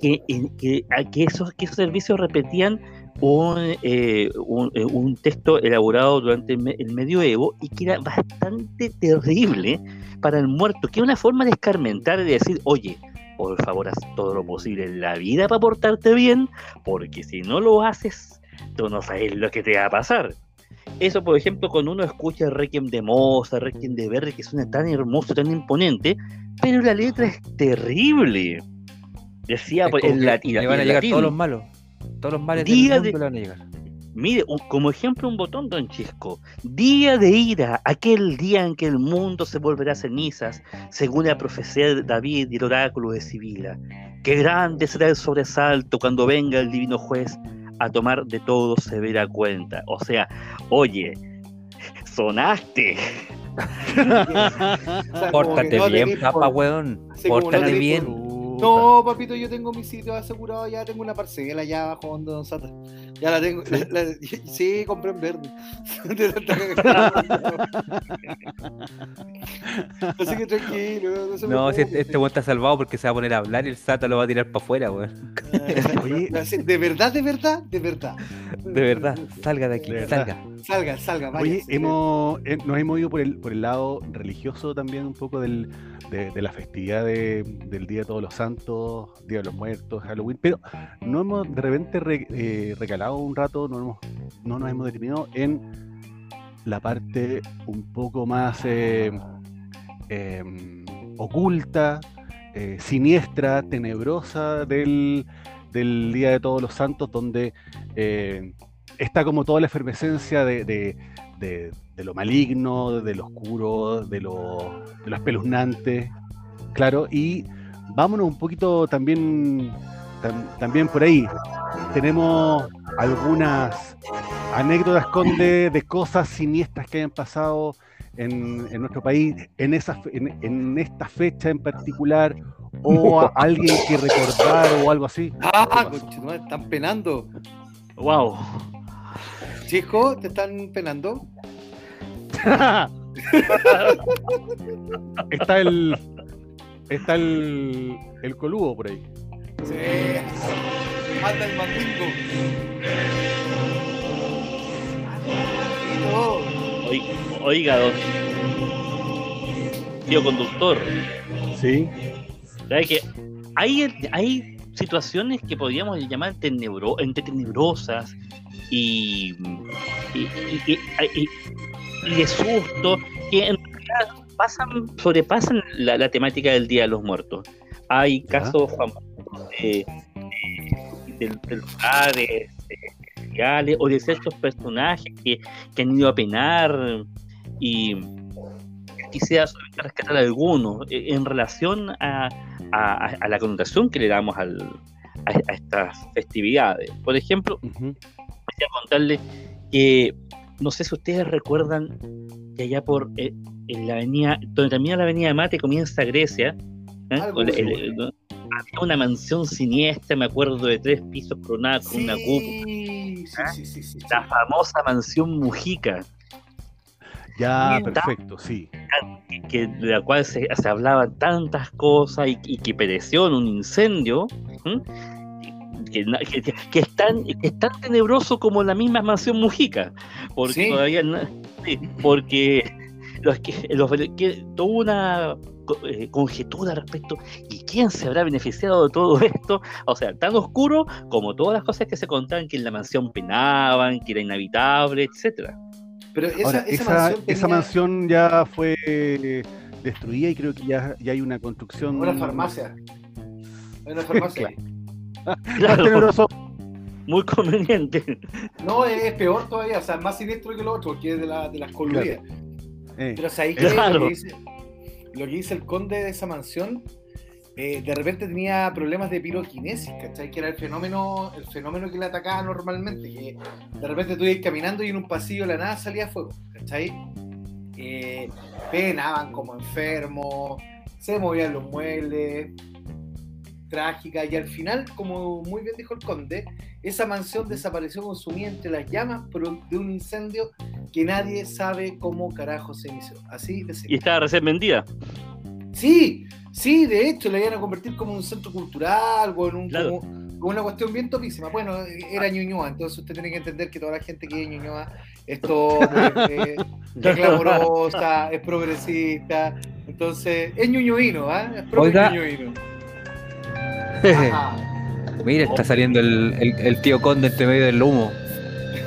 que, esos, servicios repetían un, eh, eh, texto elaborado durante el, me- el medioevo y que era bastante terrible para el muerto, que era una forma de escarmentar y de decir, oye, por favor haz todo lo posible en la vida para portarte bien, porque si no lo haces, tú no sabes lo que te va a pasar. Eso, por ejemplo, cuando uno escucha Requiem de Mozart, Requiem de Verdi, que suena tan hermoso, tan imponente, pero la letra es terrible. Decía Es por- como en que latín. le van a llegar latín. todos los malos. Todos los males Día del de- le van a llegar. Mire, un- como ejemplo un botón, don Chisco. Día de ira, aquel día en que el mundo se volverá cenizas, según la profecía de David y el oráculo de Sibila. Qué grande será el sobresalto cuando venga el divino juez a tomar de todo severa cuenta. O sea, oye, sonaste. O sea, Pórtate no bien, por- weón. no Pórtate bien. Puta. No, papito, yo tengo mi sitio asegurado, ya tengo una parcela allá abajo donde Don Sata. Ya la tengo. la- la- sí, compré en verde. Así que tranquilo. No, se No, si este, este weón está salvado porque se va a poner a hablar y el Sata lo va a tirar para afuera, weón. Oye. de verdad, de verdad, de verdad. De verdad, salga de aquí, De salga. Salga, salga, vaya. Oye, hemos, eh, nos hemos ido por el, por el lado religioso también un poco del, de, la festividad de- del Día de Todos los Santos, Día de los Muertos, Halloween, pero no hemos de repente re- eh, recalado un rato, no, hemos, no nos hemos detenido en la parte un poco más eh, em, oculta, eh, siniestra, tenebrosa del, Día de Todos los Santos, donde está como toda la efervescencia de- de- de lo maligno, de lo oscuro, de lo, de lo espeluznante, claro, y vámonos un poquito también, tam- también por ahí. Tenemos algunas anécdotas, Conde, de cosas siniestras que hayan pasado en, en nuestro país en, esa, en, en esta fecha en particular, o a alguien que recordar o algo así. Ah, están penando. Wow. Chisco, ¿te están penando? está el está el, el coludo por ahí. Sí. Anda el mandingo. Oiga, don. Tío conductor. Sí. ¿Sabes que hay, hay situaciones que podríamos llamar tenebro, entre tenebrosas y, y, y- y- de susto que en realidad pasan, sobrepasan la, la temática del Día de los Muertos. Hay casos famosos de, de, de- de lugares eh, reales o de ciertos personajes que, que han ido a penar y quisiera rescatar algunos eh, en relación a, a- a la connotación que le damos al, a, a estas festividades. Por ejemplo. Quería contarle que no sé si ustedes recuerdan que allá por eh, en la avenida, donde termina la avenida Mate, comienza Grecia. ¿eh? El- el- había una mansión siniestra, me acuerdo, de tres pisos coronada con una cúpula. Sí, sí, sí, sí, sí, sí. La famosa mansión Mujica, Ya, perfecto, sí. que, de la cual se, se hablaban tantas cosas y, y que pereció en un incendio. Que, que- es tan, que es tan tenebroso como la misma mansión Mujica. Porque Sí. todavía sí, porque los que, los, que tuvo una eh, conjetura respecto y quién se habrá beneficiado de todo esto. O sea, tan oscuro como todas las cosas que se contaban que en la mansión penaban, que era inhabitable, etcétera. Pero esa, Ahora, esa, esa, mansión esa tenía mansión ya fue eh, destruida y creo que ya, ya hay una construcción. una farmacia. Hay una farmacia. Más Claro, tenebroso. muy conveniente. No, es, es peor todavía, o sea, más siniestro que lo otro, que es de, la, de las coludidas. Eh, Pero o sea, ahí Claro. lo, que dice, lo que dice el conde de esa mansión, eh, de repente tenía problemas de piroquinesis, ¿cachai? Que era el fenómeno, el fenómeno que le atacaba normalmente, que de repente tú ibas caminando y en un pasillo de la nada salía fuego, ¿cachai? Eh, penaban como enfermos, se movían los muebles, trágica, y al final, como muy bien dijo el conde, esa mansión desapareció consumida entre las llamas pero de un incendio que nadie sabe cómo carajo se inició. Así de Y simple. estaba recién vendida. Sí, sí, de hecho la iban a convertir como un centro cultural o en un, Claro. como, como una cuestión bien topísima. Bueno, era Ñuñoa, entonces usted tiene que entender que toda la gente que es Ñuñoa es todo eh, es glamorosa, es progresista. Entonces, es ñuñoíno, ¿ah? Es propio Oiga. ñuñoíno. Mira, está saliendo el, el- el tío Conde entre medio del humo.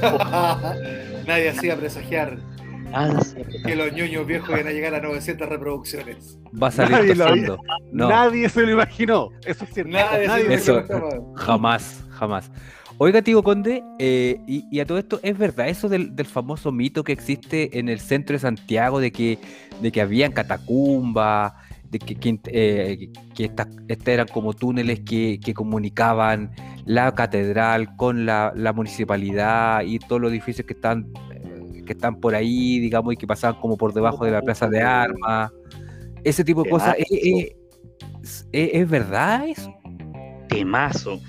Nadie hacía presagiar Ah, que los ñoños viejos iban a llegar a 900 reproducciones. Va a salir Nadie lo tosando. No, Nadie se lo imaginó. Eso es cierto. Nadie, se lo imaginaba. jamás, jamás. Oiga, tío Conde, eh, y, y a todo esto, ¿es verdad eso del, del famoso mito que existe en el centro de Santiago de que, de que habían catacumbas, de que, que, eh, que estas estas eran como túneles que, que comunicaban la catedral con la, la municipalidad y todos los edificios que están, eh, que están por ahí, digamos, y que pasaban como por debajo de la plaza de armas? Ese tipo de cosas. ¿Es, es- es- es verdad eso? temazo.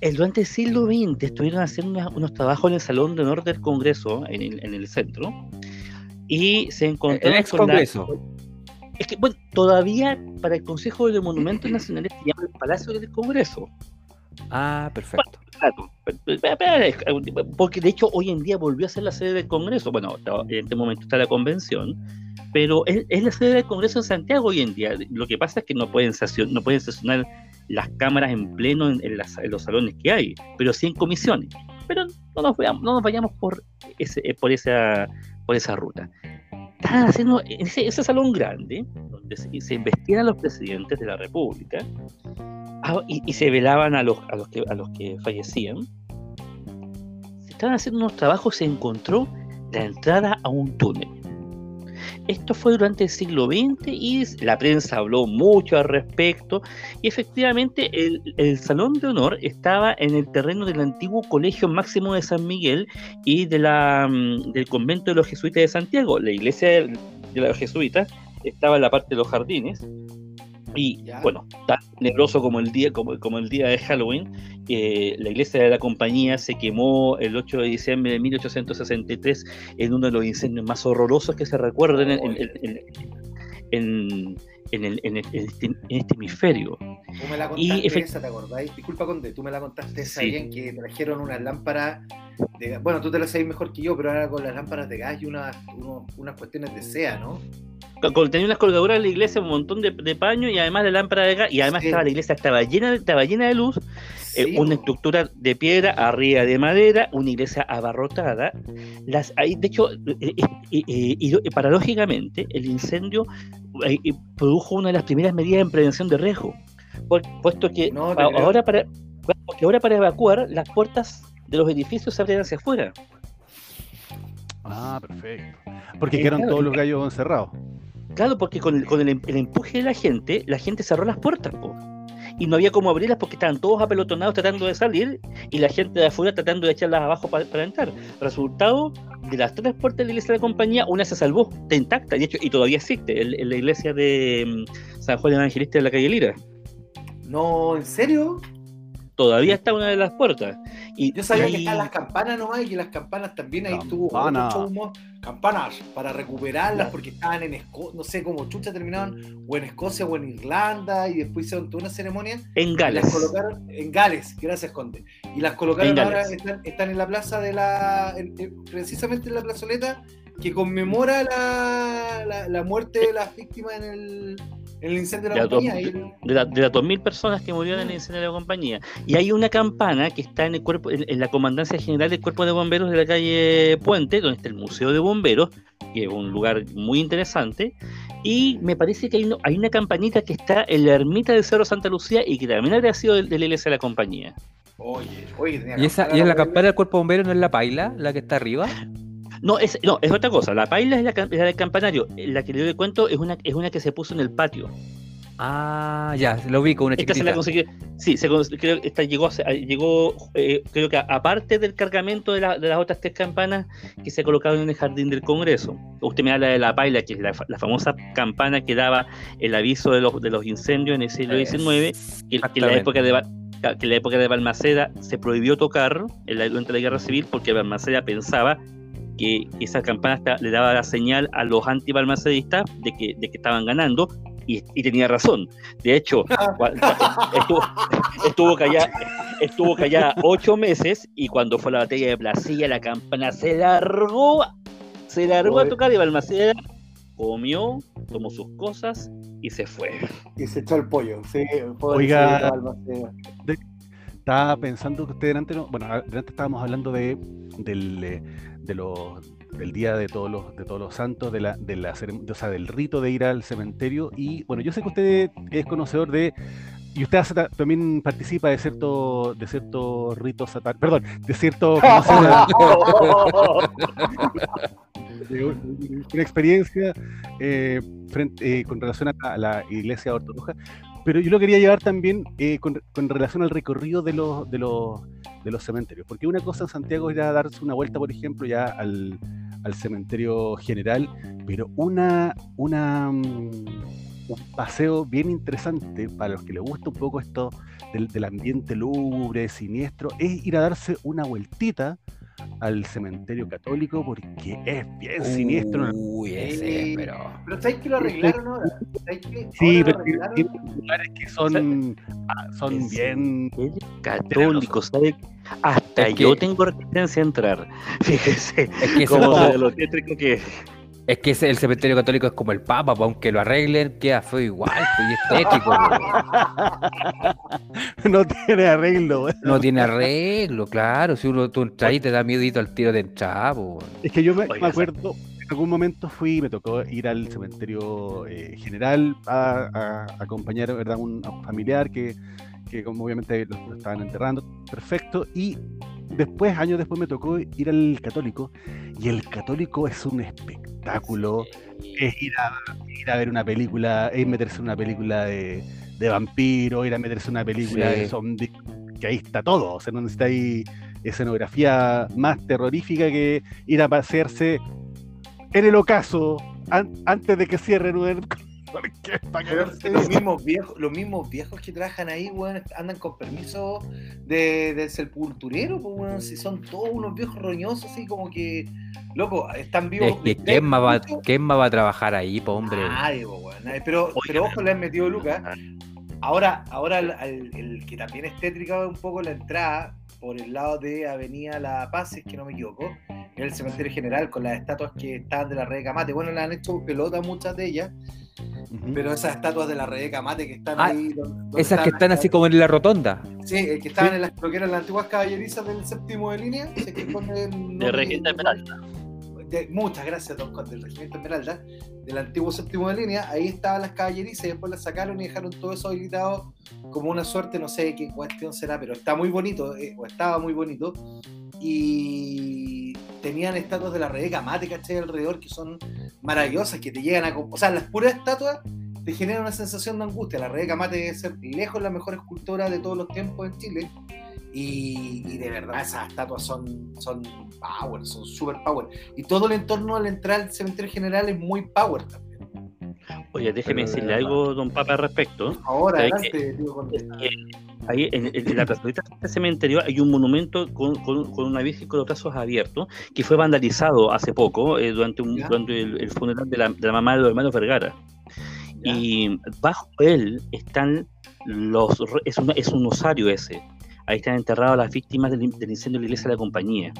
El, durante el siglo XX estuvieron haciendo una- unos trabajos en el Salón de Honor del Congreso, en el, en el centro, y se encontraron El ex con la-. Es que, bueno, todavía para el Consejo de Monumentos Nacionales se llama el Palacio del Congreso. Ah, perfecto. Porque de hecho hoy en día volvió a ser la sede del Congreso. Bueno, en este momento está la convención, pero es, es la sede del Congreso en Santiago hoy en día. Lo que pasa es que no pueden, sesio- no pueden sesionar las cámaras en pleno en, en las- en los salones que hay, pero sí en comisiones. Pero no nos, veamos, no nos vayamos por, ese, eh, por, esa, por esa ruta. Estaban haciendo en ese, ese salón grande, donde se, se investían a los presidentes de la República, ah, y, y se velaban a los, a los, que, a los que fallecían, se estaban haciendo unos trabajos, se encontró la entrada a un túnel. Esto fue durante el siglo XX y la prensa habló mucho al respecto y efectivamente el, Salón de Honor estaba en el terreno del antiguo Colegio Máximo de San Miguel y de la, mm, del convento de los jesuitas de Santiago. La iglesia de los jesuitas estaba en la parte de los jardines y Ya. bueno, tan tenebroso como el día, como, como el día de Halloween, eh, la iglesia de la compañía se quemó el 8 de diciembre de 1863 en uno de los incendios más horrorosos que se recuerden en, en- en- en- en el- en el- en este, en este hemisferio. Tú me la Y contaste efect- esa, ¿te acordáis? Disculpa, Conde, tú me la contaste esa Sí. bien que trajeron unas lámparas de gas. Bueno, tú te la sabes mejor que yo, pero ahora con las lámparas de gas y unas, unas cuestiones de SEA, ¿no? Tenía unas colgaduras en la iglesia, un montón de, de paño y además de lámpara de gas, y además Sí. estaba la iglesia estaba llena, de- estaba llena de luz, eh, una estructura de piedra arriba de madera, una iglesia abarrotada. Las, ahí, de hecho, eh, eh, eh, y, y paradójicamente, el incendio produjo una de las primeras medidas en prevención de riesgo, Pu- puesto que No, ahora para, porque ahora para evacuar las puertas de los edificios se abren hacia afuera. Ah, perfecto. Porque Sí, quedaron claro. todos los gallos encerrados. Claro, porque con, el, con el, em- el empuje de la gente, la gente cerró las puertas, po. y no había cómo abrirlas porque estaban todos apelotonados tratando de salir y la gente de afuera tratando de echarlas abajo para, para entrar. Resultado, de las tres puertas de la iglesia de la compañía, una se salvó, está intacta, de hecho, y todavía existe, en, en la iglesia de mm, San Juan Evangelista de la calle Lira. No, ¿en serio? Todavía está una de las puertas. Y Yo sabía que están las campanas nomás y que las campanas también ahí estuvo otro humo. Campanas, para recuperarlas porque estaban en Escocia, no sé cómo chucha terminaron, o en Escocia o en Irlanda, y después hicieron toda una ceremonia en y las Gales. colocaron en Gales, gracias Conde. Y las colocaron En ahora, Gales. están, están en la plaza de la, en- en- precisamente en la plazoleta que conmemora la, la, la muerte de las víctimas en el, en el incendio de la dos- compañía. El- de, la- de las 2.000 personas que murieron en el incendio de la compañía. Y hay una campana que está en el cuerpo, en, en la comandancia general del cuerpo de bomberos de la calle Puente, donde está el Museo de Bomberos, que es un lugar muy interesante. Y me parece que hay, una campanita que está en la ermita del Cerro Santa Lucía y que también habría sido de, de la iglesia de la compañía. Oye, oye, tenía ¿Y, esa, ¿Y es la campana del cuerpo bombero no es la paila, la que está arriba? No, es, no, es otra cosa. La paila es la, la del campanario. La que le doy cuento es una, es una que se puso en el patio. Ah, ya, lo vi con una Esta se la conseguí. Sí, se creo que esta llegó, llegó eh, creo que aparte del cargamento de, la- de las otras tres campanas que se colocaron en el jardín del Congreso. Usted me habla de la paila, que es la, la famosa campana que daba el aviso de los, de los incendios en el siglo XIX, que, que en la época de que en la época de Balmaceda se prohibió tocar en la, durante la guerra civil porque Balmaceda pensaba que esa campana esta- le daba la señal a los anti-balmacedistas de que, de que estaban ganando y, y tenía razón. De hecho, estuvo, estuvo callada estuvo callada ocho meses y cuando fue la batalla de Placilla la campana se largó se largó a tocar y Balmaceda comió tomó sus cosas y se fue Y se echó el pollo. Sí, Oiga. Balmaceda. Estaba pensando que usted delante, no- bueno, delante estábamos hablando de, del, eh, de los, del día de todos los, de todos los santos, de la, de la o sea, del rito de ir al cementerio. Y bueno, yo sé que usted es conocedor de, y usted hace también participa de cierto, de ciertos ritos satánicos, perdón, de cierto la- de un- una experiencia eh, frente, eh, con relación a, a la iglesia ortodoxa, pero yo lo quería llevar también eh, con, relación al recorrido de los, de, los, de los cementerios, porque una cosa en Santiago era darse una vuelta, por ejemplo, ya al, al cementerio general, pero una, una, mm, un paseo bien interesante para los que les gusta un poco esto del, del ambiente lúgubre, siniestro, es ir a darse una vueltita al cementerio católico porque es bien siniestro. Uy, ese, pero. Pero ¿sabes que lo arreglaron ahora? ¿Sabes que Sí, ahora pero tiene lugares que son, ah, son Es- bien... católico ¿sabe? hasta Es que- yo tengo resistencia a entrar fíjese Es que, como de lo tétrico que es. que el cementerio católico es como el Papa, pues, aunque lo arreglen, queda feo igual, pues, y estético. pues. no tiene arreglo. güey. No tiene arreglo, claro. Si uno tú entras ahí te da miedito al tiro de entrada, pues. Es que yo me, acuerdo, en algún momento fui, me tocó ir al cementerio eh, general a, a acompañar ¿verdad? un, a un familiar que, que como obviamente lo, lo estaban enterrando, perfecto. Y después, años después, me tocó ir al católico. Y el católico es un espectáculo. Es ir a, ir a ver una película, es meterse en una película de, de vampiro, ir a meterse en una película Sí. de zombies, que ahí está todo. O sea, no necesita ahí escenografía más terrorífica que ir a pasearse en el ocaso an- antes de que cierren para los mismos viejos, los mismos viejos que trabajan ahí, weón, andan con permiso de, del sepulturero, pues, weón, si son todos unos viejos roñosos, así como que, loco, están Es vivos. que ¿quién más, va, ¿quién más va a trabajar ahí, pues, hombre? Nadie, pues, weón, nadie. Pero, pero ojo, le han metido Lucas. Ahora, ahora el, el- el que también es tétrica un poco la entrada por el lado de Avenida La Paz, si es que no me equivoco, en el cementerio general con las estatuas que estaban de la Rebeca Mate. Bueno, le han hecho pelota muchas de ellas, pero esas estatuas de la Rebeca Mate que están Ah, ahí. donde- donde Esas que estaban están así como en la rotonda. Sí, eh, que estaban en las, lo que eran las antiguas caballerizas del séptimo de línea. si es que de Regenta Esmeralda de- muchas gracias, don Juan, del Regimiento Esmeralda, del antiguo séptimo de línea, ahí estaban las caballerizas y después las sacaron y dejaron todo eso habilitado como una suerte, no sé qué cuestión será, pero está muy bonito, eh, o estaba muy bonito, y tenían estatuas de la Rebeca Mate, ¿cachai? Alrededor que son maravillosas, que te llegan a... O sea, las puras estatuas te genera una sensación de angustia. La Rebeca Mate debe ser lejos la mejor escultora de todos los tiempos en Chile. Y, y de verdad esas estatuas son, son power, son super power. Y todo el entorno al entrar al cementerio general es muy power también. Oye, déjeme Pero decirle algo, don Papa, al respecto. Ahora, ¿Sabes adelante, digo, con- Es que ahí en, en la plazoleta de este cementerio hay un monumento con, con- con una virgen con los brazos abiertos que fue vandalizado hace poco eh, durante, un, durante el, el funeral de la, de la mamá de los hermanos Vergara. Ya. Y bajo él están los. Es, una- es un osario ese. Ahí están enterradas las víctimas del, del incendio de la iglesia de la compañía.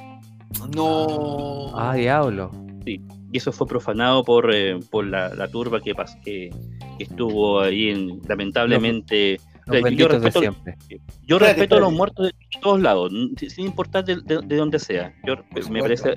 No. Ah, diablo. Y eso fue profanado por, eh, por la, la turba que, pas- que, que estuvo ahí, en, lamentablemente. Los Yo benditos de respeto- siempre. Yo Espérate, respeto a los muertos de todos lados, sin- importar de, de, de dónde sea. Yo, me parece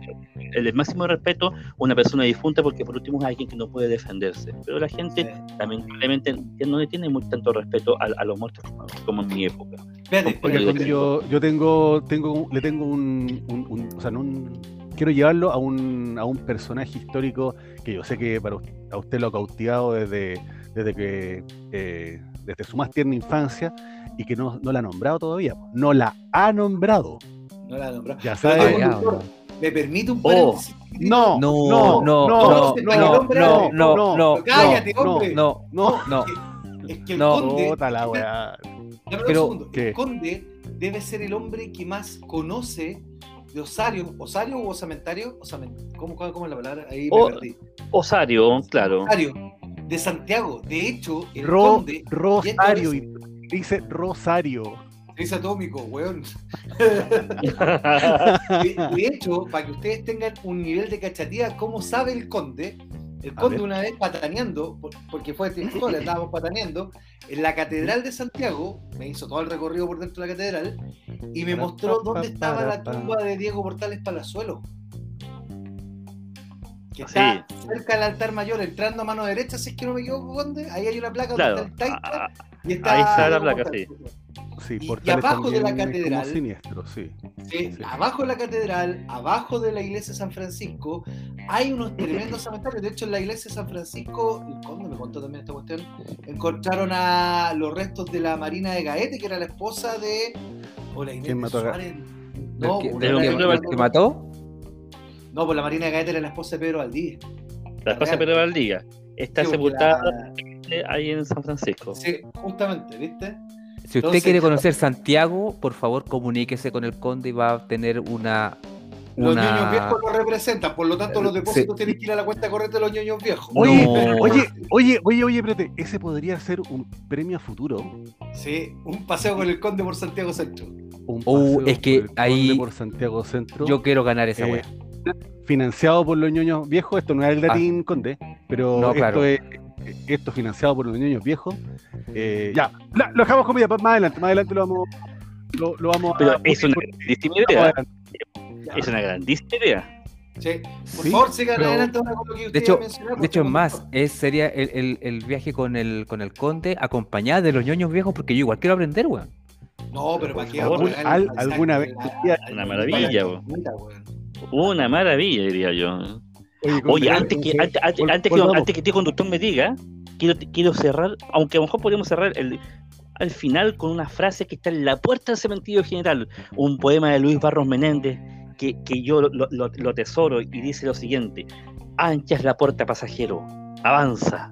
el, el máximo respeto a una persona difunta porque por último es alguien que no puede defenderse. Pero la gente Sí. lamentablemente no le tiene muy tanto respeto a, a los muertos como, como en mi época. Espérate, Oiga, yo, yo tengo, tengo, le tengo un, un- un- o sea, no un- quiero llevarlo a un, a un personaje histórico que yo sé que para us- a usted lo ha cautivado desde, desde que, eh, desde su más tierna infancia y que no, no la ha nombrado todavía. No la ha nombrado. No la sabe. oye, ya, doctor, ¿Me permite un Oh. paréntesis? No, No, no, no, no, no, no, no, hombre, no, no, no, no, Cállate, no, hombre. no, no, no. Es que el No. conde. El conde debe ser el hombre que más conoce de Osario. ¿Osario o osamentario? Osamen- ¿Cómo, cómo, cómo es la palabra? Ahí me O- perdí. Osario, claro. Osario, de Santiago. De hecho, el Ro- conde. Rosario, y dice Rosario. Es atómico, weón. De, de hecho, para que ustedes tengan un nivel de cachatía, ¿cómo sabe el conde? El conde una vez pataneando, por- porque fue le andábamos pataneando, en la Catedral de Santiago, me hizo todo el recorrido por dentro de la catedral, y me mostró dónde estaba la tumba de Diego Portales Palazuelo. Que está cerca del altar mayor, entrando a mano derecha, si es que no me equivoco, conde, ahí hay una placa Claro. donde está el taita, Ah, y está ahí está la placa. Sí, Y- y abajo de la catedral- siniestro, sí. Sí, Sí. abajo de la catedral, abajo de la iglesia de San Francisco, hay unos tremendos cementerios. De hecho, en la iglesia de San Francisco, el conde me contó también esta cuestión, encontraron a los restos de la Marina de Gaete, que era la esposa de. O la Inés ¿Quién de mató a Ga- Suárez. ¿Del No, era- del que mató? No, pues la Marina de Gaete era la esposa de Pedro Valdivia. La esposa de. Pedro Valdivia está Sí, porque sepultada la- ahí en San Francisco. Sí, justamente, ¿viste? Si usted Entonces- quiere conocer Santiago, por favor comuníquese con el conde y va a tener una. Los una... ñoños viejos lo representan, por lo tanto, los Sí. depósitos tienen que ir a la cuenta corriente de los ñoños viejos. Oye, No. oye, oye, oye, oye, espérate, ese podría ser un premio a futuro. Sí, un paseo con el conde por Santiago Centro. Un Uh, paseo es que por el ahí- Conde por Santiago Centro. Yo quiero ganar esa eh, wea. Financiado por los ñoños viejos, esto no es el latín conde, pero Ah. No, esto claro. es esto financiado por los ñoños viejos. Eh, ya, la- lo dejamos comida más adelante, más adelante lo vamos lo, lo vamos Pero a es una grandísima idea. Es una grandísima idea. Sí. Por Sí, favor, sigan pero- adelante ahora con lo que De ustedes hecho, mencionaron, de hecho es más, es, sería el, el- el viaje con el, con el conde acompañada de los ñoños viejos, porque yo igual quiero aprender, weón. No, pero para qué alguna vez- Una maravilla, weón. Una maravilla, diría yo. Oye, antes que, antes, antes que, volvamos. antes que este conductor me diga, quiero, quiero cerrar, aunque a lo mejor podríamos cerrar el, al final con una frase que está en la puerta del cementerio general, un poema de Luis Barros Menéndez que, que yo lo, lo, lo tesoro y dice lo siguiente, ancha es la puerta pasajero, avanza,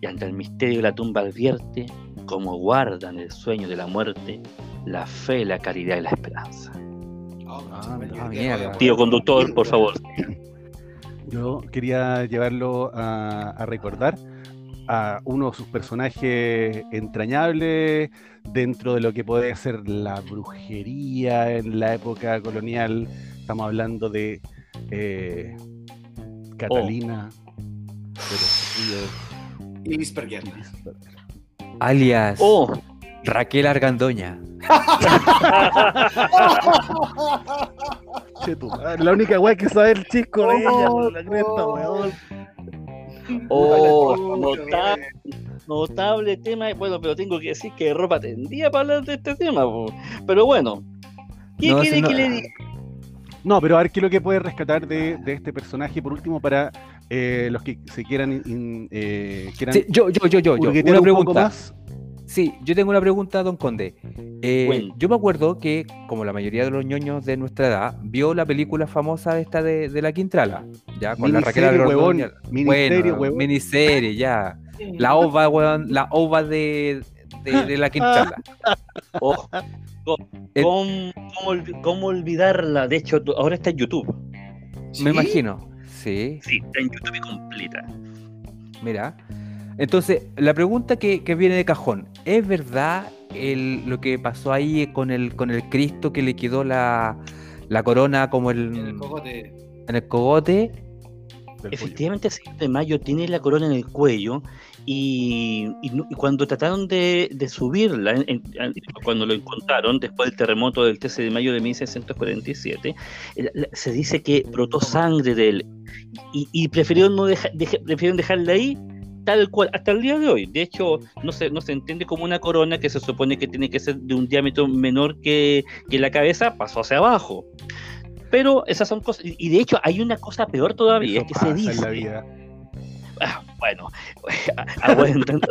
y ante el misterio de la tumba advierte, como guardan el sueño de la muerte, la fe, la caridad y la esperanza. Ah, Ah, mierda. Tío conductor, por favor. Yo quería llevarlo a, a recordar a uno de sus personajes entrañables dentro de lo que puede ser la brujería en la época colonial. Estamos hablando de eh, Catalina de los Ríos Y Lisperger. Lisberg. Alias Oh, Raquel Argandoña. La única weá que sabe el chico de ella, Oh, la cresta, oh. weón. oh, Puta, notable, notable tema. Bueno, pero tengo que decir que ropa tendía para hablar de este tema. po. Pero bueno, ¿qué No, quiere si no- que le diga? No, pero a ver qué es lo que puede rescatar de, de este personaje, por último, para eh, los que se quieran, in- eh, quieran Sí, yo, yo, yo, yo, yo. Una un poco pregunta. más. Sí, yo tengo una pregunta, don Conde. Eh, yo me acuerdo que, como la mayoría de los ñoños de nuestra edad, vio la película famosa esta de, de la Quintrala, ya con la Raquel huevón. Miniserie, bueno, huevón. miniserie, ya. La ova, weón, la ova de, de, de la Quintrala. Ojo. ¿Cómo, cómo olvi- cómo olvidarla? De hecho, ahora está en YouTube. Me imagino. Sí, Sí, está en YouTube y completa. mira. Entonces, la pregunta que, que viene de cajón, ¿es verdad el- lo que pasó ahí con el, con el Cristo que le quedó la, la corona como el, En el cogote. en el cogote? Efectivamente, el 6 de mayo tiene la corona en el cuello y, y no- y cuando trataron de, de subirla, en- en- cuando lo encontraron después del terremoto del 13 de mayo de 1647, eh, la- se dice que brotó sangre de él y, y prefirieron, no deja- deje- prefirieron dejarla ahí tal cual, hasta el día de hoy. De hecho, no se, no se entiende como una corona que se supone que tiene que ser de un diámetro menor que, que la cabeza, pasó hacia abajo. Pero esas son cosas, y de hecho hay una cosa peor todavía, Eso es que se dice... en la vida. Ah, bueno, aguanten.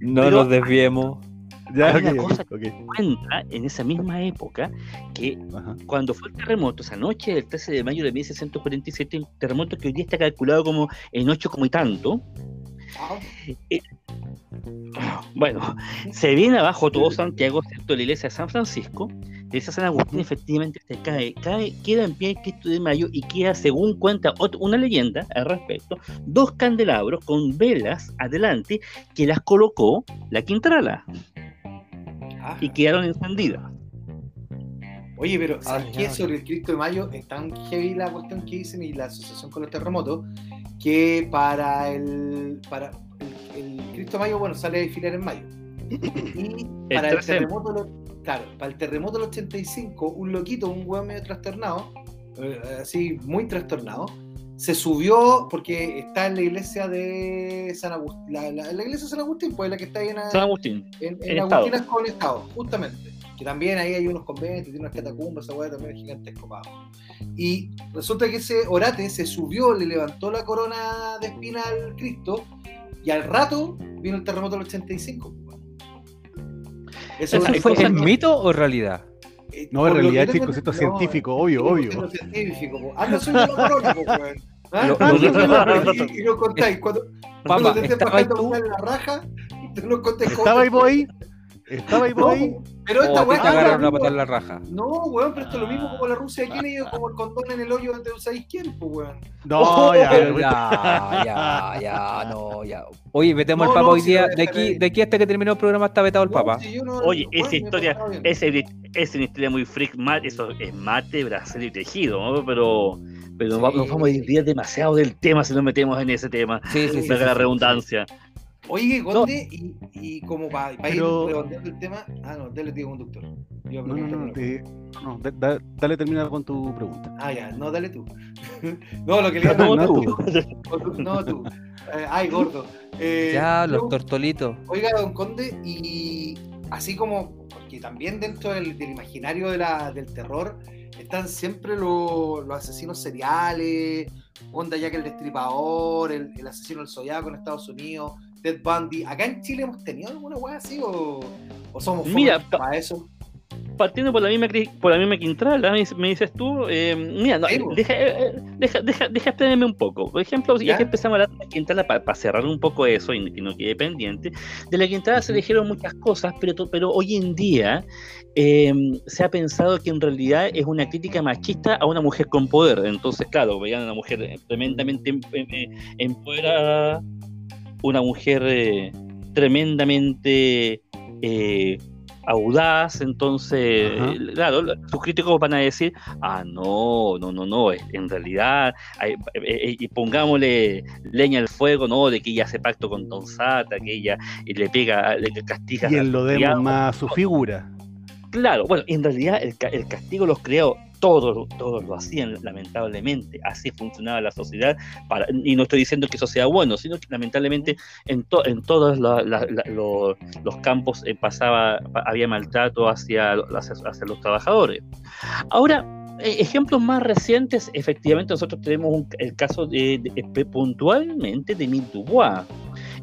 No Pero- nos desviemos. Ya, Hay una cosa- cuenta en esa misma época que Ajá. cuando fue el terremoto, esa noche del 13 de mayo de 1647, el terremoto que hoy día está calculado como en 8 como y tanto, Ah, bueno, se viene abajo todo Santiago, excepto la iglesia de San Francisco, la iglesia de San Agustín efectivamente se cae, cae, queda en pie el Cristo de Mayo y queda, según cuenta una leyenda al respecto, dos candelabros con velas adelante que las colocó la Quintrala ah. y quedaron encendidas. Oye, pero ¿sabes Ah, qué? ya. Sobre el Cristo de Mayo es tan heavy la cuestión que dicen y la asociación con los terremotos que para el para el, el Cristo de Mayo, bueno, sale a desfilar en mayo. Y para el 13. terremoto, del- claro, para el terremoto del 85, un loquito, un hueón medio trastornado, eh, así muy trastornado, se subió porque está en la iglesia de San Agustín, la, la- la iglesia de San Agustín, pues la que está ahí en, San Agustín. en, en En Agustinas con Estado, justamente. Que también ahí hay unos conventos, tiene unas catacumbas, esa weá también es gigantesco pa' abajo. Y resulta que ese orate se subió, le levantó la corona de espina al Cristo, y al rato vino el terremoto del 85. pues. Eso ¿Eso fue el mito o realidad? Eh, No, en realidad es científico, no, obvio, es obvio. científico. Anda. ¿Ah? La corona y, lo contáis. Cuando, cuando te estés ¿estaba ahí bajando tú? a la raja, te lo contáis como- ¿Estaba ahí vos ahí? ¿Estaba ahí vos No, ahí? pero ¿O esta weá te es lo agarraron a mismo. patar la raja? No, weón, pero esto es lo mismo como la Rusia de Kennedy como el condón en el hoyo de usáis quién, pues, weón. No, ya. Pero ya, ya, ya, no, ya. Oye, vetemos No, al Papa no, hoy día. De aquí, de aquí hasta que terminó el programa está vetado el No, Papa. si yo no- Oye, esa historia, ese, es una historia muy freak, mate, eso es mate, brasil y tejido, ¿no? pero, pero Sí. vamos a desviar demasiado del tema si nos metemos en ese tema. Sí, sí, sí. La sí. Oye, Conde, y, y como para Pero- ir redondeando el tema. Ah, no, dale, tío, conductor. Yo No, no, no, te- no, da- da- dale terminar con tu pregunta. Ah, ya, no, dale tú. no, lo que le No, no, tú. No, tú. Eh, ay, gordo. Eh, Ya, los yo- tortolitos. Oiga, don Conde, y así como, porque también dentro del, del imaginario de la- del terror están siempre lo- los asesinos seriales, onda Jack el Destripador, el, el asesino del Zodiaco en Estados Unidos, Ted Bundy. ¿Acá en Chile hemos tenido alguna weá así o, o somos Mira, para eso? Partiendo por la misma por la misma quintrala, me, me dices tú, eh, mira, no, deja, eh, eh, deja, deja, deja extenderme un poco. Por ejemplo, ya, ¿Ya? que empezamos a hablar de la quintrala, para cerrar un poco eso y que no quede pendiente, de la quintrala se dijeron muchas cosas, pero, pero hoy en día eh, se ha pensado que en realidad es una crítica machista a una mujer con poder. Entonces, claro, veían a una mujer tremendamente em- em- em- empoderada, una mujer eh, tremendamente eh, audaz, entonces, Ajá. eh, claro, sus críticos van a decir, ah, no, no, no, no, en realidad, y pongámosle leña al fuego, ¿no? De que ella hace pacto con Don Sata, que ella le pega, le castiga Y a en lo sus demos criados. más a su figura. Claro, bueno, en realidad el, ca- el castigo de los criados todos, todos lo hacían, lamentablemente. Así funcionaba la sociedad. Para, y no estoy diciendo que eso sea bueno, sino que lamentablemente en, en todos los campos eh, pasaba, había maltrato hacia, hacia, los trabajadores. Ahora, eh, ejemplos más recientes, efectivamente nosotros tenemos el caso de, puntualmente de Emile Dubois.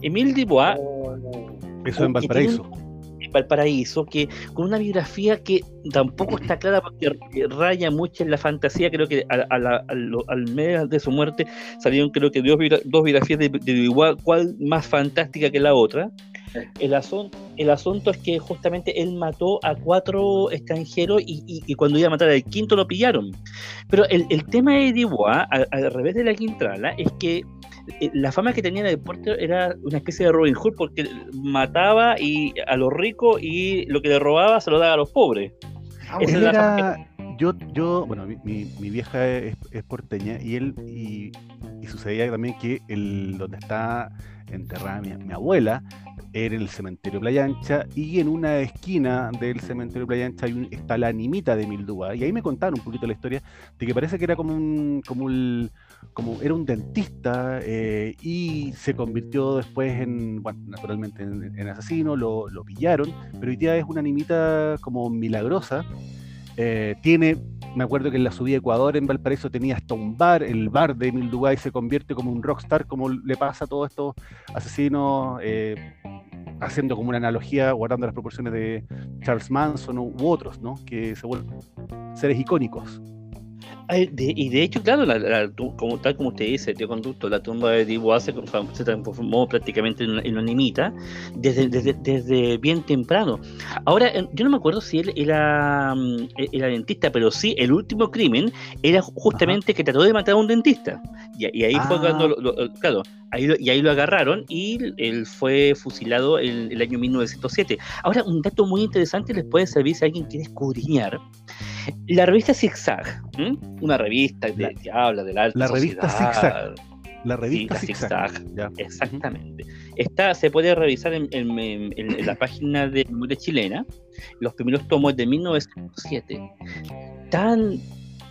Emile Dubois... Eso en Valparaíso. Valparaíso, que con una biografía que tampoco está clara porque raya mucho en la fantasía, creo que al mes de su muerte salieron creo que dos, dos biografías de, igual cual más fantástica que la otra. El asunto, el asunto es que justamente él mató a cuatro extranjeros y, cuando iba a matar al quinto lo pillaron. Pero el, tema de Dubois, al, revés de la Quintrala, es que la fama que tenía en el deporte era una especie de Robin Hood porque mataba y a los ricos y lo que le robaba se lo daba a los pobres. Ah, yo, yo, bueno, mi, vieja es, porteña y él, y, sucedía también que el, donde está enterrada mi, abuela era en el cementerio Playa Ancha y en una esquina del cementerio Playa Ancha hay está la animita de Mildúa y ahí me contaron un poquito la historia de que parece que era como un, como el, como era un dentista eh, y se convirtió después en, bueno, naturalmente en, asesino, lo, pillaron, pero hoy día es una animita como milagrosa. Eh, tiene, me acuerdo que en la subida a Ecuador, en Valparaíso, tenía hasta un bar, el bar de Emil Dubai se convierte como un rockstar, como le pasa a todos estos asesinos, eh, haciendo como una analogía, guardando las proporciones de Charles Manson u otros, ¿no? Que se vuelven seres icónicos y de hecho, claro, como, tal como usted dice, tío conducto, la tumba de Dibu se, se transformó prácticamente en, una animita desde, desde, bien temprano. Ahora, yo no me acuerdo si él era, mm, e, era dentista, pero sí, el último crimen era justamente que trató de matar a un dentista. Y, ahí fue cuando, ah. claro, ahí y ahí lo agarraron y él fue fusilado en el año 1907. Ahora, un dato muy interesante les puede servir si alguien quiere escudriñar la revista Zigzag, una revista que, habla de la alta La revista Zigzag. La revista Zigzag. Exactamente. Está, se puede revisar en, la página de Memoria Chilena, los primeros tomos de 1907. Tan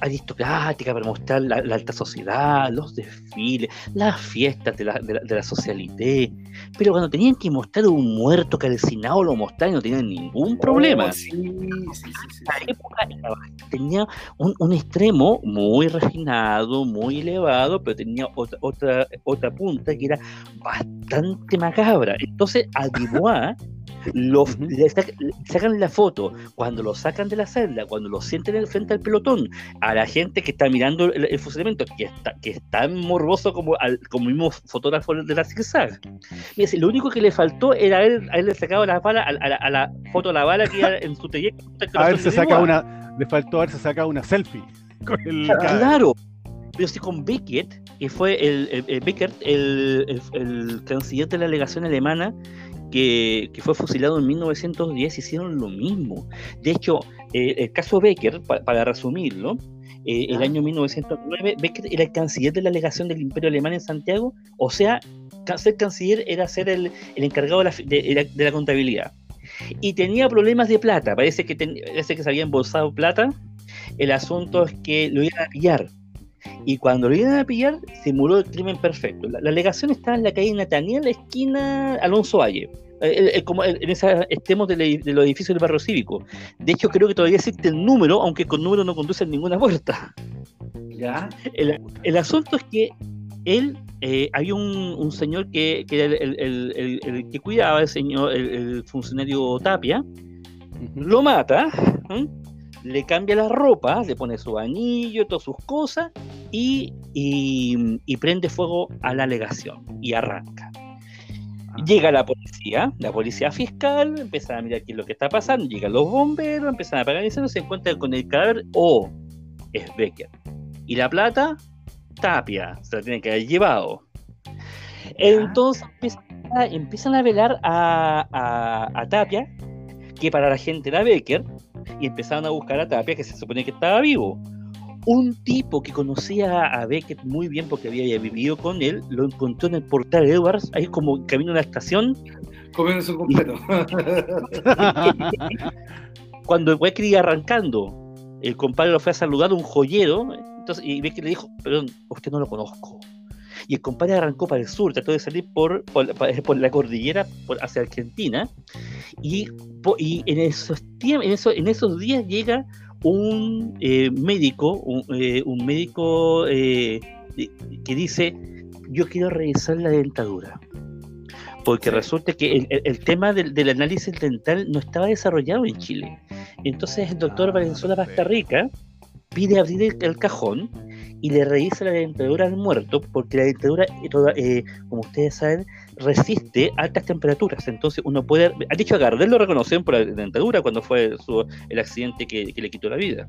aristocrática para mostrar la, alta sociedad, los desfiles, las fiestas de la, de, socialité. Pero cuando tenían que mostrar un muerto calcinado, lo mostraban y no tenían ningún problema. Oh, época tenía un, extremo muy refinado, muy elevado, pero tenía otra, otra, otra punta que era bastante macabra. Entonces, a Dubois los, le, sacan la foto, cuando lo sacan de la celda, cuando lo sienten frente al pelotón, a la gente que está mirando el, fusilamiento, que está, que es tan morboso como al como mismo fotógrafo de la zigzag. Y lo único que le faltó era él, haberle sacado la bala a, la, foto de la bala que iba en su taller. A ver, se saca una, le faltó haberse sacado una selfie con el. Claro. Pero sí con Beckett, que fue el, el, el, el, canciller de la delegación alemana, que, fue fusilado en 1910 hicieron lo mismo. De hecho, eh, el caso Becker, para resumirlo, eh, el año 1909, Becker era el canciller de la legación del Imperio Alemán en Santiago, o sea, ser canciller era ser el, encargado de la, contabilidad. Y tenía problemas de plata, parece que, parece que se había embolsado plata. El asunto es que lo iban a pillar. Y cuando lo iban a pillar, simuló el crimen perfecto. La, alegación estaba en la calle Nataniel, esquina Alonso Valle. Eh, como en esos extremos de, los edificios del barrio cívico. De hecho, creo que todavía existe el número, aunque con número no conduce a ninguna puerta. ¿Ya? El, asunto es que él, eh, hay un, señor que, que era el, que cuidaba el señor, el, funcionario Tapia, lo mata, le cambia la ropa, le pone su anillo, todas sus cosas, y, y prende fuego a la alegación y arranca. Llega la policía, la policía fiscal, empiezan a mirar qué es lo que está pasando, llegan los bomberos, empiezan a apagar incendios, se encuentran con el cadáver, o es Becker. Y la plata, Tapia, se la tienen que haber llevado. Entonces empiezan a, velar a, a, Tapia, que para la gente era Becker, y empezaron a buscar a Tapia, que se supone que estaba vivo un tipo que conocía a Beckett muy bien porque había vivido con él, lo encontró en el portal Edwards, ahí como camino a la estación. Comiendo su completo. Cuando Beckett iba arrancando el compadre lo fue a saludar un joyero, entonces, y Beckett le dijo, perdón, usted no lo conozco. Y el compadre arrancó para el sur, trató de salir por, por, por la cordillera por, hacia Argentina, y, y en, esos en, esos, en esos días llega un eh, médico, un, eh, un médico eh, que dice, yo quiero revisar la dentadura. Porque sí. resulta que el, el, el tema del, del, análisis dental no estaba desarrollado en Chile. Entonces el doctor ah, Valenzuela Bastarrica pide abrir el, el, cajón y le revisa la dentadura al muerto, porque la dentadura, eh, como ustedes saben, resiste altas temperaturas. Entonces uno puede... Han dicho a Gardel lo reconocieron por la dentadura cuando fue su, el accidente que, que, le quitó la vida.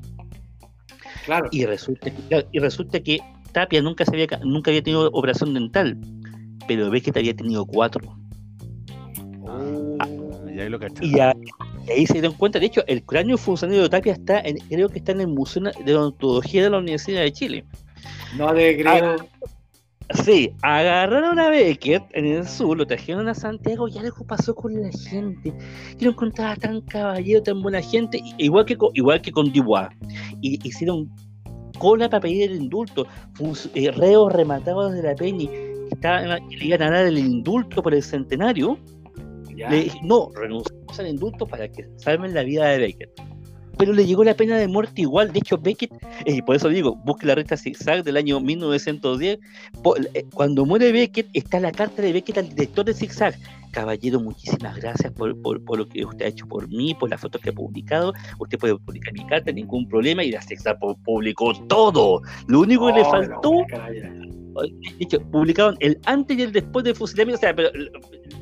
Claro. Y resulta, y resulta que Tapia nunca, se había, nunca había tenido operación dental, pero Beckett había tenido cuatro. Ah, y ahí lo y, ya, y ahí se dieron cuenta, de hecho, el cráneo funcionario de Tapia está, en, creo que está en el Museo de Odontología de la Universidad de Chile. No le creo. Ah, sí, agarraron a Beckett en el sur, lo trajeron a Santiago y algo pasó con la gente. Que lo encontraba tan caballero, tan buena gente, igual que con, igual que con Dubois. Y hicieron cola para pedir el indulto. Eh, reos rematados de la Peña que, estaban, que le iban a dar el indulto por el centenario. ¿Ya? Le dije, no, renunciamos al indulto para que salven la vida de Beckett. Pero le llegó la pena de muerte igual. De hecho, Beckett, y eh, por eso digo, busque la recta zigzag del año 1910. Por, eh, cuando muere Beckett, está la carta de Beckett al director de zigzag. Caballero, muchísimas gracias por, por, por, lo que usted ha hecho por mí, por las fotos que ha publicado. Usted puede publicar mi carta, ningún problema. Y la zigzag publicó todo. Lo único que oh, le faltó. De hecho, publicaron el antes y el después del fusilamiento. O sea, pero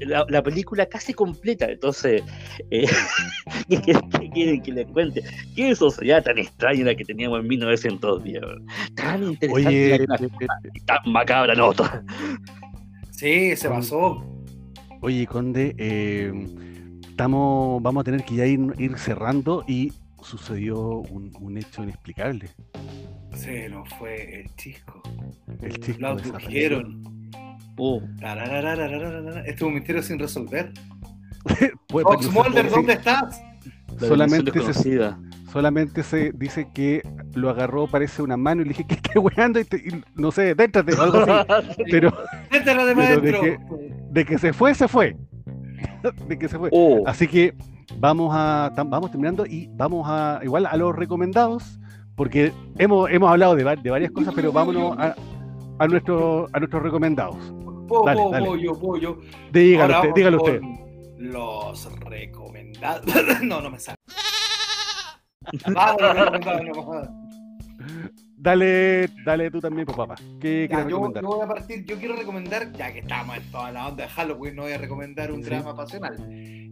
la, la, película casi completa. Entonces, eh, ¿qué, quieren que les cuente? ¿Qué sociedad tan extraña la que teníamos en 1910? Tan interesante Oye, la, y tan macabra nota. Sí, se pasó. Oye, Conde, eh, estamos, vamos a tener que ya ir, ir cerrando y sucedió un, un, hecho inexplicable. Se nos fue el chisco. El chisco. Lo abdujeron. Uh. Este es un misterio sin resolver. Fox Mulder, ¿dónde estás? Solamente se, solamente se dice que lo agarró, parece una mano, y le dije que esté weando y, te, y, no sé, déntrate o algo así. pero, de, pero de, que, de, que, se fue, se fue. de que se fue. Oh. Así que vamos a vamos terminando y vamos a igual a los recomendados, porque hemos, hemos hablado de, de varias cosas, pero vámonos a, a, nuestro, a nuestros recomendados. Po, dale, dale. Dígalo usted, dígalo usted. Los recomendados. no, no me sale. Vamos, los recomendados, no, Dale, dale tú también, pues, papá. ¿Qué ya, yo, yo, voy a partir, yo quiero recomendar, ya que estamos en toda la onda de Halloween, no voy a recomendar un sí. drama pasional.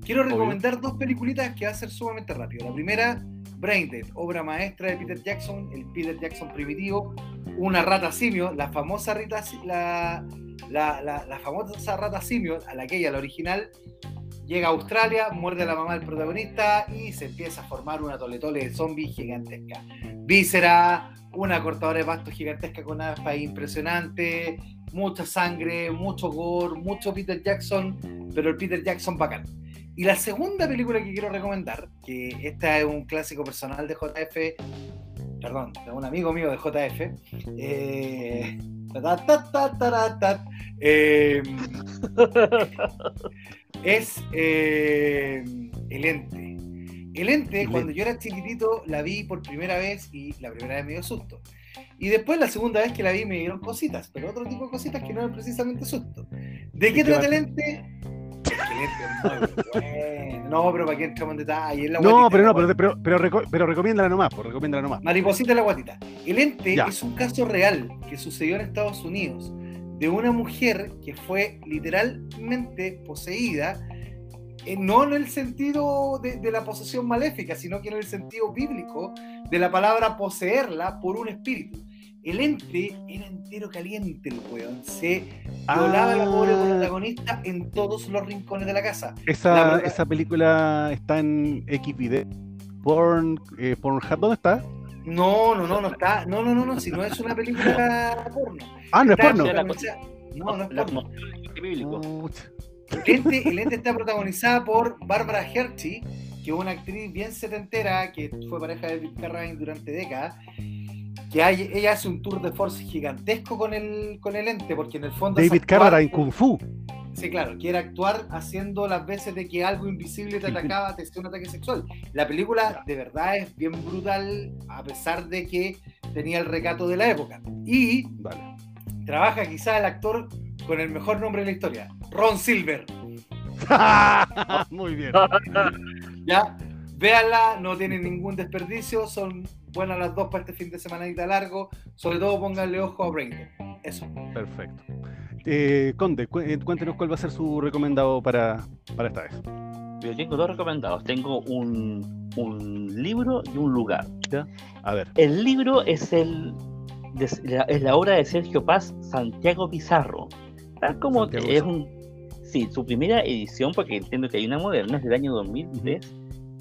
Quiero recomendar Obvio. dos peliculitas que va a ser sumamente rápido. La primera, Braindead, obra maestra de Peter Jackson, el Peter Jackson primitivo, una rata simio, la famosa rata, la, la, la, la famosa rata simio, a la que ella, la original, llega a Australia, muerde a la mamá del protagonista y se empieza a formar una toletole de zombies gigantesca. Víscera, una cortadora de pasto gigantesca con espada impresionante, mucha sangre, mucho gore, mucho Peter Jackson, pero el Peter Jackson bacán. Y la segunda película que quiero recomendar, que esta es un clásico personal de JF, perdón, de un amigo mío de JF, eh, eh, es eh, El Ente. El Ente, cuando yo era chiquitito, la vi por primera vez y la primera vez me dio susto. Y después la segunda vez que la vi me dieron cositas, pero otro tipo de cositas que no eran precisamente susto. ¿De qué trata el Ente? Bueno. No, pero para que entramos en detalle. La no, pero no, pero, pero, pero, reco pero recomiéndala nomás, pues, recomiéndala nomás. Mariposita la guatita. El ente ya. es un caso real que sucedió en Estados Unidos de una mujer que fue literalmente poseída, eh, no en el sentido de, de, la posesión maléfica, sino que en el sentido bíblico de la palabra poseerla por un espíritu. El ente era entero caliente, el weón. Se violaba ah. la pobre protagonista en todos los rincones de la casa. Esa, la esa película está en XVD. Porn, eh, Pornhub, ¿dónde está? No, no, no, no está. No, no, no, no, si no es una película porno. Ah, no es porno. No, no es porno. El ente, el ente está protagonizada por Bárbara Hershey, que es una actriz bien setentera, que fue pareja de David Carradine durante décadas, que hay- ella hace un tour de force gigantesco con el, con el ente, porque en el fondo... David actuar- Carradine, Kung Fu. Sí, claro, quiere actuar haciendo las veces de que algo invisible te atacaba, te hacía un ataque sexual. La película de verdad es bien brutal, a pesar de que tenía el recato de la época. Y Vale. trabaja quizá el actor con el mejor nombre de la historia, Ron Silver. Muy bien. Ya, véanla, no tienen ningún desperdicio, son buenas las dos para este fin de semanita largo. Sobre todo pónganle ojo a Braindead. Eso. Perfecto. Eh, Conde, cu- eh, cuéntenos cuál va a ser su recomendado para, para esta vez. Yo tengo dos recomendados. Tengo un, un libro y un lugar. A ver. El libro es el de- la- es la obra de Sergio Paz, Santiago Pizarro. Tal como Santiago es un sí, su primera edición, porque entiendo que hay una moderna, es del año 2003.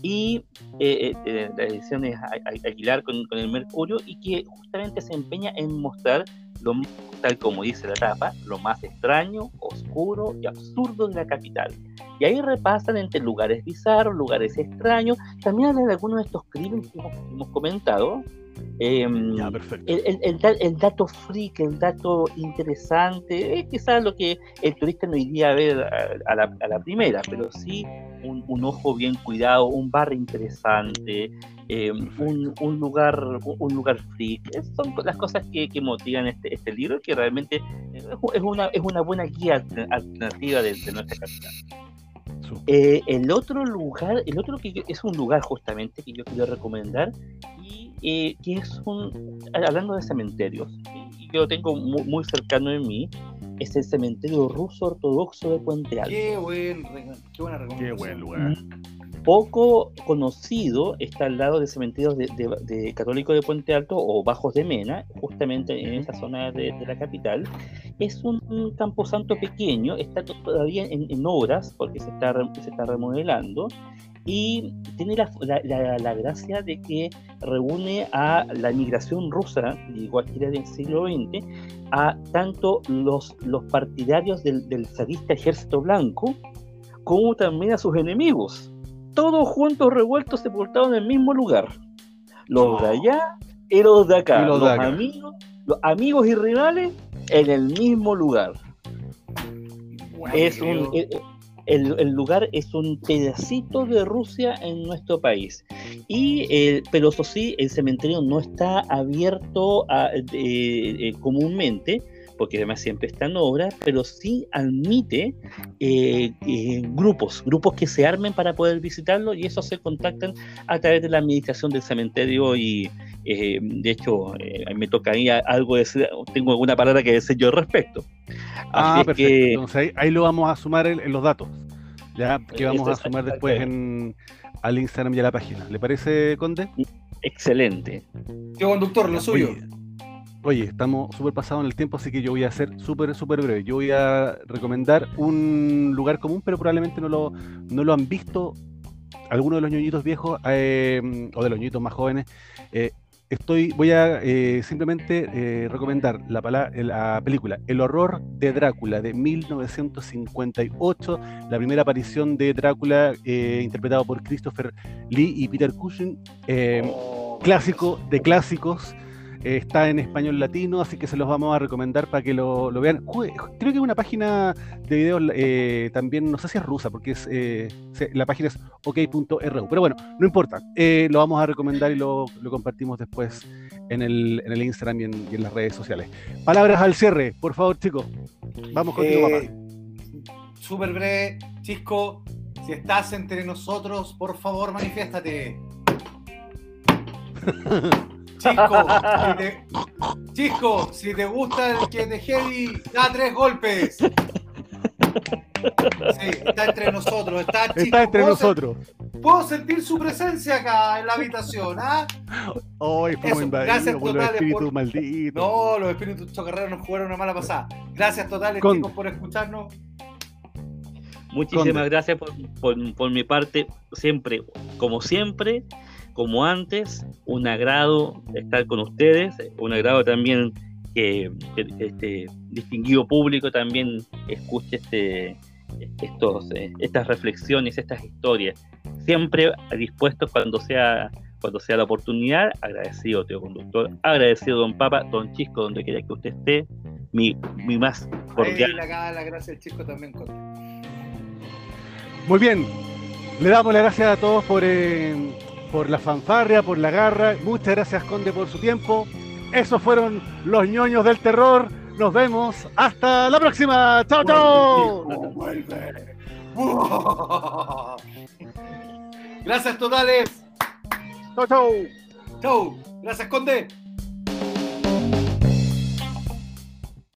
Y eh, eh, eh, la edición es Aguilar con, con el Mercurio y que justamente se empeña en mostrar, lo, tal como dice la tapa, lo más extraño, oscuro y absurdo de la capital. Y ahí repasan entre lugares bizarros, lugares extraños, también hablan de algunos de estos crímenes que hemos, hemos comentado. Em, Ya, perfecto. el, el- el el dato freak, el dato interesante, es quizás lo que el turista no iría a ver a, a la, a la primera, pero sí un, un ojo bien cuidado, un bar interesante, eh, un, un lugar un, lugar freak. Es- son las cosas que, que motivan este, este libro, que realmente es es una, es una buena guía alter- alternativa de, de nuestra capital. Eh, el otro lugar, el otro que yo- es un lugar justamente que yo quiero recomendar y eh, que es un, hablando de cementerios, y yo lo tengo muy, muy cercano en mí, es el cementerio ruso ortodoxo de Puente Alto. Qué, buen, qué buena Qué recomendación. buen lugar. Poco conocido está al lado de cementerios de, de, de Católico de Puente Alto o Bajos de Mena, justamente en esa zona de, de la capital. Es un, un camposanto pequeño, está to- todavía en, en obras porque se está, se está remodelando y tiene la, la- la- la gracia de que reúne a la migración rusa, llegó aquí del siglo XX, a tanto los, los partidarios del, del zarista ejército blanco como también a sus enemigos todos juntos revueltos sepultados en el mismo lugar. Los de allá y los de acá. Los Los, de acá. amigos, los amigos y rivales en el mismo lugar. Bueno, Es un, creo- eh, el, lugar es un pedacito de Rusia en nuestro país. Y, eh, pero eso sí, el cementerio no está abierto a- eh, eh, comúnmente, porque además siempre está en obra, pero sí admite eh, grupos, grupos que se armen para poder visitarlo y esos se contactan a través de la administración del cementerio y eh, de hecho eh, me tocaría algo decir, tengo alguna palabra que decir yo al respecto. Ah, Así es perfecto. que Entonces ahí, ahí lo vamos a sumar en, en los datos. Ya, que vamos a sumar después en, al Instagram y a la página. ¿Le parece, Conde? excelente. Tío conductor, lo suyo. Oye, oye, estamos súper pasados en el tiempo, así que yo voy a ser súper, súper breve. Yo voy a recomendar un lugar común, pero probablemente no lo, no lo han visto algunos de los ñoñitos viejos eh, o de los ñoñitos más jóvenes. Eh, estoy, voy a eh, simplemente eh, recomendar la, la película El horror de Drácula de 1958, la primera aparición de Drácula eh, interpretado por Christopher Lee y Peter Cushing. eh, Oh, clásico de clásicos. Está en español latino, así que se los vamos a recomendar para que lo, lo vean. Creo que es una página de videos eh, también, no sé si es rusa, porque es eh, la página es ok.ru. Pero bueno, no importa. eh, lo vamos a recomendar y lo, lo compartimos después en el, en el Instagram y en, y en las redes sociales. Palabras al cierre, por favor, chicos. Vamos contigo, papá. Súper breve, Chisco, si estás entre nosotros, por favor, manifiéstate. Chisco, si te, Chisco, si te gusta el que te heavy, da tres golpes. Sí, está entre nosotros, está Chisco. Está entre ¿Puedo sen- nosotros. Puedo sentir su presencia acá en la habitación, ¿ah? Hoy fuimos invadidos gracias por los totales espíritus por- malditos. No, los espíritus chocarreros nos jugaron una mala pasada. Gracias totales, Con- chicos, por escucharnos. Muchísimas Conde. gracias por, por- por mi parte, siempre, como siempre, como antes, un agrado estar con ustedes, un agrado también que, que este distinguido público también escuche este, estos, eh, estas reflexiones, estas historias. siempre dispuestos cuando sea cuando sea la oportunidad, agradecido, tío conductor, agradecido, don Papa, don Chisco, donde quiera que usted esté, mi, mi más cordial. la también. Muy bien. Le damos las gracias a todos por, eh, por la fanfarria, por la garra. Muchas gracias, Conde, por su tiempo. Esos fueron los ñoños del terror. Nos vemos. Hasta la próxima. ¡Chao, chao! Gracias totales. ¡Chao, chao! Chau. Gracias, Conde.